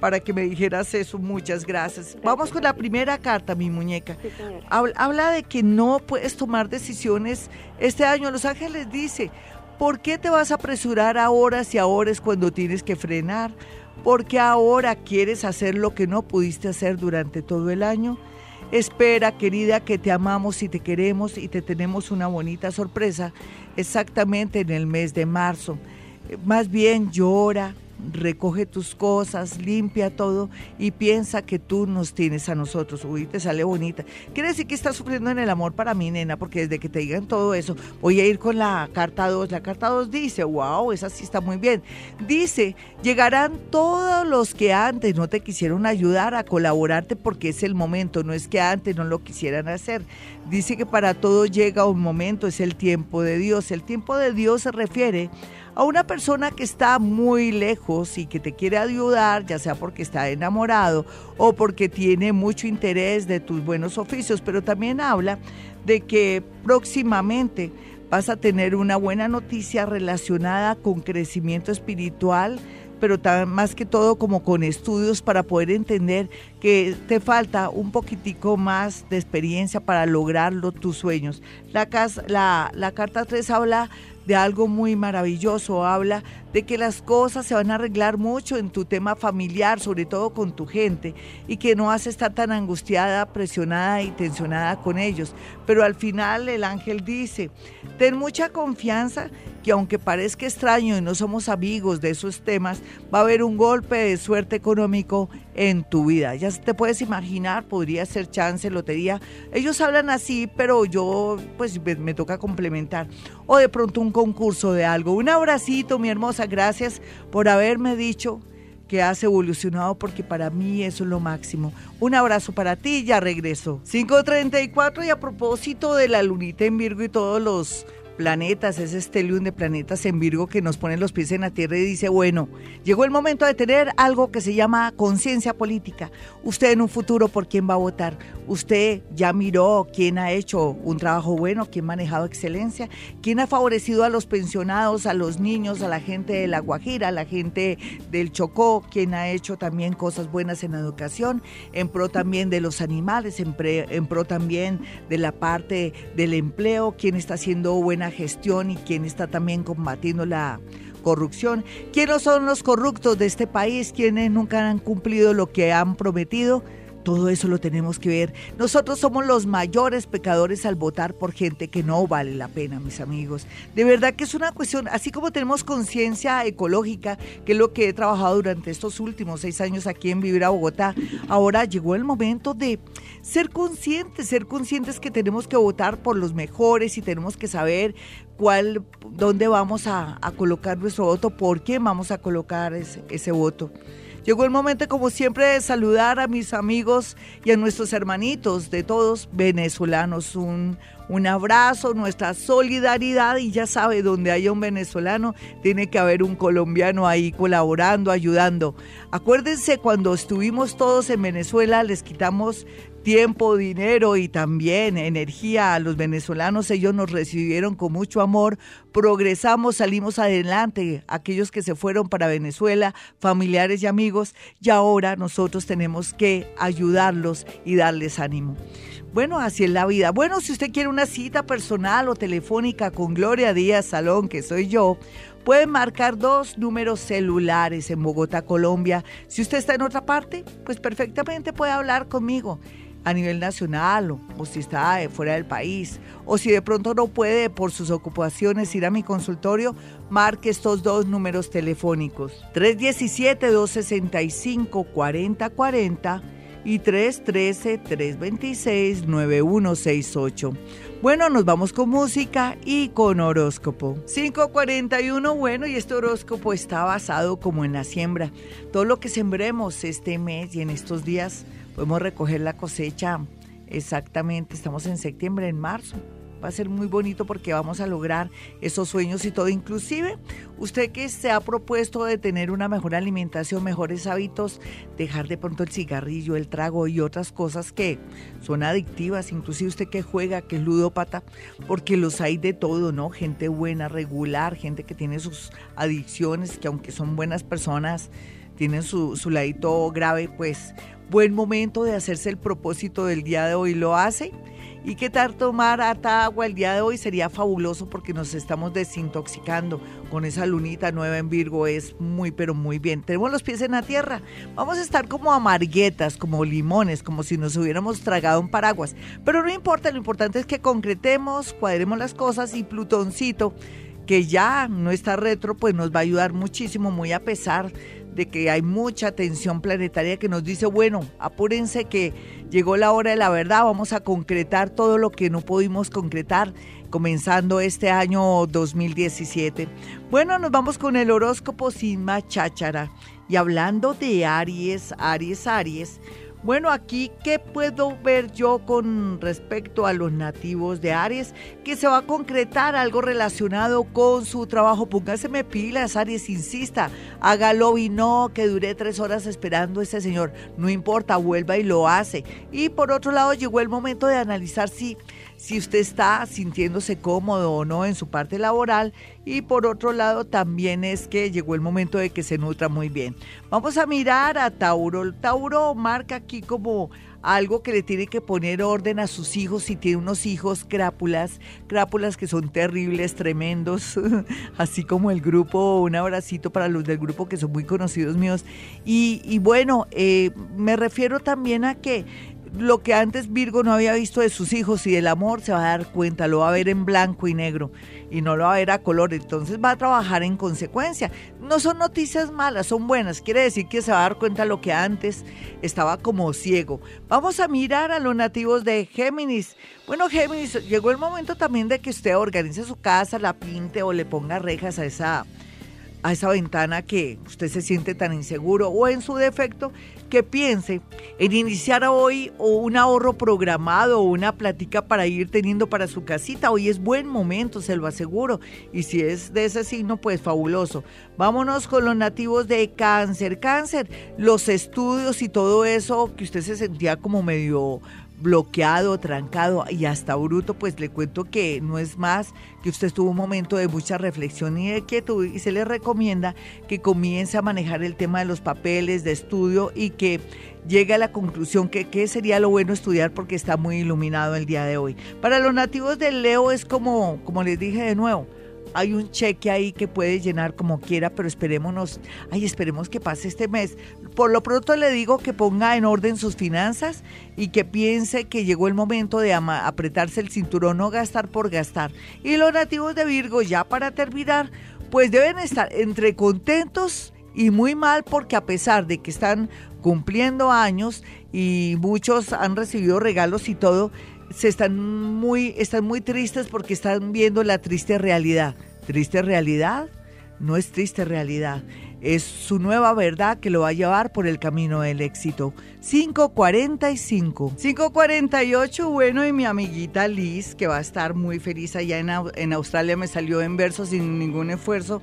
para que me dijeras eso, muchas gracias. Vamos con la primera carta, mi muñeca. habla, de que no puedes tomar decisiones este año. Los Ángeles dice, ¿por qué te vas a apresurar ahora si ahora es cuando tienes que frenar? ¿Por qué ahora quieres hacer lo que no pudiste hacer durante todo el año? Espera, querida, que te amamos y te queremos y te tenemos una bonita sorpresa exactamente en el mes de marzo. Más bien llora, recoge tus cosas, limpia todo y piensa que tú nos tienes a nosotros. Uy, te sale bonita. Quiere decir que estás sufriendo en el amor para mí, nena, porque desde que te digan todo eso, voy a ir con la carta 2. La carta 2 dice, wow, esa sí está muy bien. Dice, llegarán todos los que antes no te quisieron ayudar a colaborarte porque es el momento, no es que antes no lo quisieran hacer. Dice que para todo llega un momento, es el tiempo de Dios. El tiempo de Dios se refiere una persona que está muy lejos y que te quiere ayudar, ya sea porque está enamorado o porque tiene mucho interés de tus buenos oficios, pero también habla de que próximamente vas a tener una buena noticia relacionada con crecimiento espiritual, pero más que todo como con estudios para poder entender que te falta un poquitico más de experiencia para lograrlo tus sueños. La, la, la carta 3 habla de algo muy maravilloso, habla de que las cosas se van a arreglar mucho en tu tema familiar, sobre todo con tu gente, y que no has estar tan angustiada, presionada y tensionada con ellos. Pero al final el ángel dice, ten mucha confianza que aunque parezca extraño y no somos amigos de esos temas, va a haber un golpe de suerte económico en tu vida. Ya te puedes imaginar, podría ser chance, lotería. Ellos hablan así, pero yo pues me, toca complementar. O de pronto un concurso de algo. Un abracito, mi hermosa, gracias por haberme dicho que has evolucionado porque para mí eso es lo máximo. Un abrazo para ti, ya regreso. 5.34 y a propósito de la lunita en Virgo y todos los planetas, ese estelium de planetas en Virgo que nos pone los pies en la tierra y dice, bueno, llegó el momento de tener algo que se llama conciencia política. Usted en un futuro, ¿por quién va a votar? Usted ya miró quién ha hecho un trabajo bueno, quién ha manejado excelencia, quién ha favorecido a los pensionados, a los niños, a la gente de La Guajira, a la gente del Chocó, quién ha hecho también cosas buenas en educación, en pro también de los animales, en, en pro también de la parte del empleo, quién está haciendo buena gestión y quién está también combatiendo la corrupción. ¿Quiénes son los corruptos de este país? ¿Quiénes nunca han cumplido lo que han prometido? Todo eso lo tenemos que ver. Nosotros somos los mayores pecadores al votar por gente que no vale la pena, mis amigos. De verdad que es una cuestión, así como tenemos conciencia ecológica, que es lo que he trabajado durante estos últimos seis años aquí en Vivir a Bogotá, ahora llegó el momento de ser conscientes, ser conscientes que tenemos que votar por los mejores y tenemos que saber cuál, dónde vamos a, colocar nuestro voto, por qué vamos a colocar ese voto. Llegó el momento, como siempre, de saludar a mis amigos y a nuestros hermanitos de todos venezolanos. Un, un abrazo, nuestra solidaridad y ya sabe, donde haya un venezolano, tiene que haber un colombiano ahí colaborando, ayudando. Acuérdense, cuando estuvimos todos en Venezuela, les quitamos tiempo, dinero y también energía a los venezolanos. Ellos nos recibieron con mucho amor, progresamos, salimos adelante, aquellos que se fueron para Venezuela, familiares y amigos, y ahora nosotros tenemos que ayudarlos y darles ánimo. Bueno, así es la vida. Bueno, si usted quiere una cita personal o telefónica con Gloria Díaz Salón, que soy yo, puede marcar dos números celulares en Bogotá, Colombia. Si usted está en otra parte, pues perfectamente puede hablar conmigo a nivel nacional o, si está fuera del país o si de pronto no puede por sus ocupaciones ir a mi consultorio, marque estos dos números telefónicos 317-265-4040 y 313-326-9168. Bueno, nos vamos con música y con horóscopo. 541, bueno, y este horóscopo está basado como en la siembra. Todo lo que sembremos este mes y en estos días podemos recoger la cosecha exactamente, estamos en septiembre, en marzo. Va a ser muy bonito porque vamos a lograr esos sueños y todo. Inclusive, usted que se ha propuesto de tener una mejor alimentación, mejores hábitos, dejar de pronto el cigarrillo, el trago y otras cosas que son adictivas. Inclusive usted que juega, que es ludópata, porque los hay de todo, ¿no? Gente buena, regular, gente que tiene sus adicciones, que aunque son buenas personas, tienen su, su ladito grave, pues buen momento de hacerse el propósito del día de hoy. ¿Lo hace? ¿Y qué tal tomar harta agua el día de hoy? Sería fabuloso porque nos estamos desintoxicando con esa lunita nueva en Virgo. Es muy, pero muy bien. Tenemos los pies en la tierra. Vamos a estar como amarguetas, como limones, como si nos hubiéramos tragado un paraguas. Pero no importa, lo importante es que concretemos, cuadremos las cosas y Plutoncito, que ya no está retro, pues nos va a ayudar muchísimo, muy a pesar de que hay mucha tensión planetaria que nos dice, bueno, apúrense que llegó la hora de la verdad, vamos a concretar todo lo que no pudimos concretar comenzando este año 2017. Bueno, nos vamos con el horóscopo sin más cháchara. Y hablando de Aries, Aries, Aries, bueno, aquí, ¿qué puedo ver yo con respecto a los nativos de Aries? Que se va a concretar algo relacionado con su trabajo. Póngaseme pilas, Aries, insista, hágalo y no que dure tres horas esperando a ese señor. No importa, vuelva y lo hace. Y por otro lado, llegó el momento de analizar si si usted está sintiéndose cómodo o no en su parte laboral y por otro lado también es que llegó el momento de que se nutra muy bien. Vamos a mirar a Tauro. Tauro marca aquí como algo que le tiene que poner orden a sus hijos si tiene unos hijos crápulas, crápulas que son terribles, tremendos, así como el grupo, un abracito para los del grupo que son muy conocidos míos. Y, bueno, eh, me refiero también a que lo que antes Virgo no había visto de sus hijos y del amor se va a dar cuenta, lo va a ver en blanco y negro y no lo va a ver a color, entonces va a trabajar en consecuencia. No son noticias malas, son buenas, quiere decir que se va a dar cuenta lo que antes estaba como ciego. Vamos a mirar a los nativos de Géminis. Bueno, Géminis, llegó el momento también de que usted organice su casa, la pinte o le ponga rejas a esa a esa ventana que usted se siente tan inseguro o en su defecto que piense en iniciar hoy o un ahorro programado o una plática para ir teniendo para su casita. Hoy es buen momento, se lo aseguro. Y si es de ese signo, pues fabuloso. Vámonos con los nativos de cáncer. Cáncer, los estudios y todo eso que usted se sentía como medio bloqueado, trancado y hasta bruto, pues le cuento que no es más que usted tuvo un momento de mucha reflexión y de quietud y se le recomienda que comience a manejar el tema de los papeles de estudio y que llegue a la conclusión que sería lo bueno estudiar porque está muy iluminado el día de hoy. Para los nativos del Leo es como, como les dije de nuevo, hay un cheque ahí que puede llenar como quiera, pero esperémonos, ay, esperemos que pase este mes. Por lo pronto le digo que ponga en orden sus finanzas y que piense que llegó el momento de apretarse el cinturón, no gastar por gastar. Y los nativos de Virgo, ya para terminar, pues deben estar entre contentos y muy mal porque a pesar de que están cumpliendo años y muchos han recibido regalos y todo, se están muy, están muy tristes porque están viendo la triste realidad. ¿Triste realidad? No es triste realidad. Es su nueva verdad que lo va a llevar por el camino del éxito. 545. 548, bueno, y mi amiguita Liz, que va a estar muy feliz allá en, en Australia, me salió en verso sin ningún esfuerzo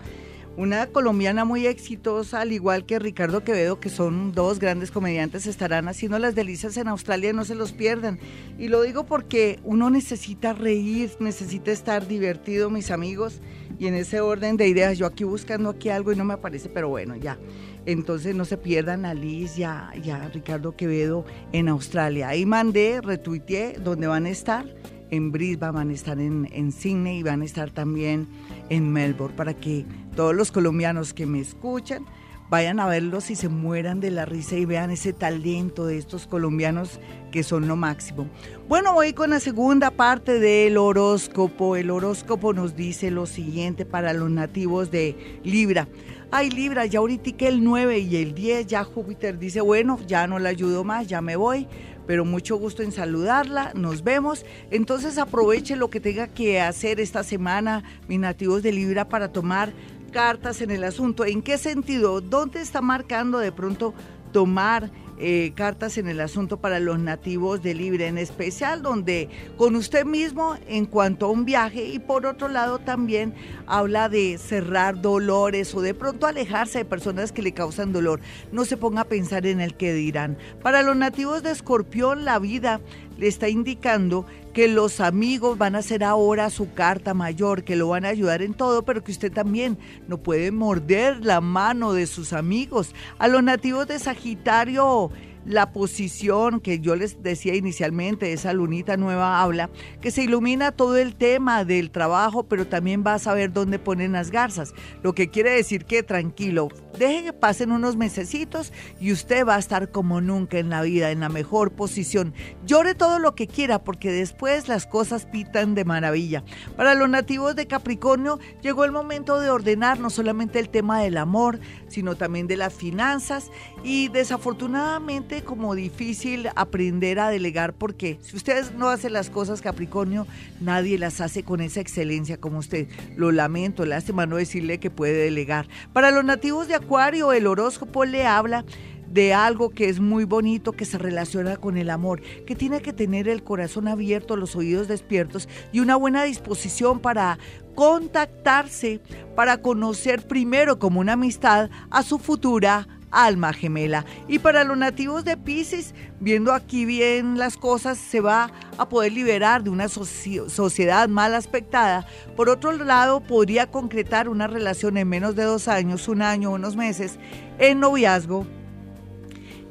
una colombiana muy exitosa, al igual que Ricardo Quevedo, que son dos grandes comediantes, estarán haciendo las delicias en Australia, no se los pierdan. Y lo digo porque uno necesita reír, necesita estar divertido, mis amigos, y en ese orden de ideas, yo aquí buscando aquí algo y no me aparece, pero bueno, ya. Entonces no se pierdan a Liz y a, Ricardo Quevedo en Australia. Ahí mandé, retuiteé donde van a estar. En Brisbane van a estar en, en Sydney y van a estar también en Melbourne para que todos los colombianos que me escuchan vayan a verlos y se mueran de la risa y vean ese talento de estos colombianos que son lo máximo. Bueno, voy con la segunda parte del horóscopo. El horóscopo nos dice lo siguiente para los nativos de Libra. Ay, Libra, ya ahorita el 9 y el 10, ya Júpiter dice, bueno, ya no le ayudo más, ya me voy pero mucho gusto en saludarla, nos vemos. Entonces aproveche lo que tenga que hacer esta semana, mis nativos de Libra, para tomar cartas en el asunto. ¿En qué sentido? ¿Dónde está marcando de pronto tomar eh, cartas en el asunto para los nativos de Libre, en especial donde con usted mismo en cuanto a un viaje y por otro lado también habla de cerrar dolores o de pronto alejarse de personas que le causan dolor. No se ponga a pensar en el que dirán. Para los nativos de Escorpión, la vida le está indicando que los amigos van a ser ahora su carta mayor, que lo van a ayudar en todo, pero que usted también no puede morder la mano de sus amigos. A los nativos de Sagitario, la posición que yo les decía inicialmente, esa lunita nueva habla, que se ilumina todo el tema del trabajo, pero también va a saber dónde ponen las garzas. Lo que quiere decir que tranquilo, deje que pasen unos mesecitos y usted va a estar como nunca en la vida, en la mejor posición. Llore todo lo que quiera porque después las cosas pitan de maravilla. Para los nativos de Capricornio llegó el momento de ordenar no solamente el tema del amor, sino también de las finanzas y desafortunadamente como difícil aprender a delegar porque si ustedes no hacen las cosas Capricornio, nadie las hace con esa excelencia como usted. Lo lamento, lástima no decirle que puede delegar. Para los nativos de Acuario, el horóscopo le habla de algo que es muy bonito, que se relaciona con el amor, que tiene que tener el corazón abierto, los oídos despiertos y una buena disposición para contactarse, para conocer primero como una amistad a su futura alma gemela. Y para los nativos de Pisces, viendo aquí bien las cosas, se va a poder liberar de una sociedad mal aspectada. Por otro lado, podría concretar una relación en menos de dos años, un año, unos meses, en noviazgo,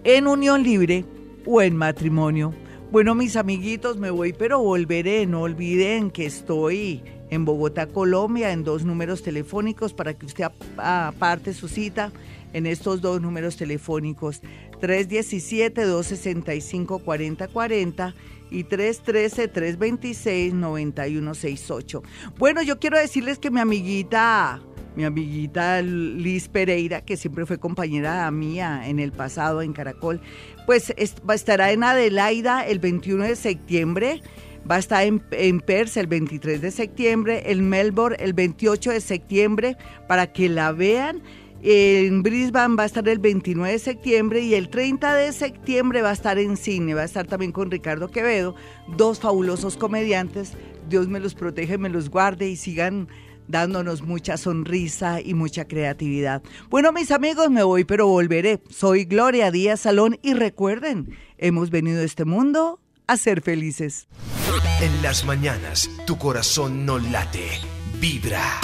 en unión libre o en matrimonio. Bueno, mis amiguitos, me voy, pero volveré. No olviden que estoy en Bogotá, Colombia, en dos números telefónicos para que usted aparte su cita en estos dos números telefónicos 317-265-4040 y 313-326-9168. Bueno, yo quiero decirles que mi amiguita, mi amiguita Liz Pereira, que siempre fue compañera mía en el pasado en Caracol, pues estará en Adelaida el 21 de septiembre. Va a estar en, en Perth el 23 de septiembre, en Melbourne el 28 de septiembre, para que la vean en Brisbane va a estar el 29 de septiembre y el 30 de septiembre va a estar en cine, va a estar también con Ricardo Quevedo, dos fabulosos comediantes. Dios me los protege, me los guarde y sigan dándonos mucha sonrisa y mucha creatividad. Bueno, mis amigos, me voy, pero volveré. Soy Gloria Díaz Salón y recuerden, hemos venido a este mundo a ser felices. En las mañanas, tu corazón no late, vibra.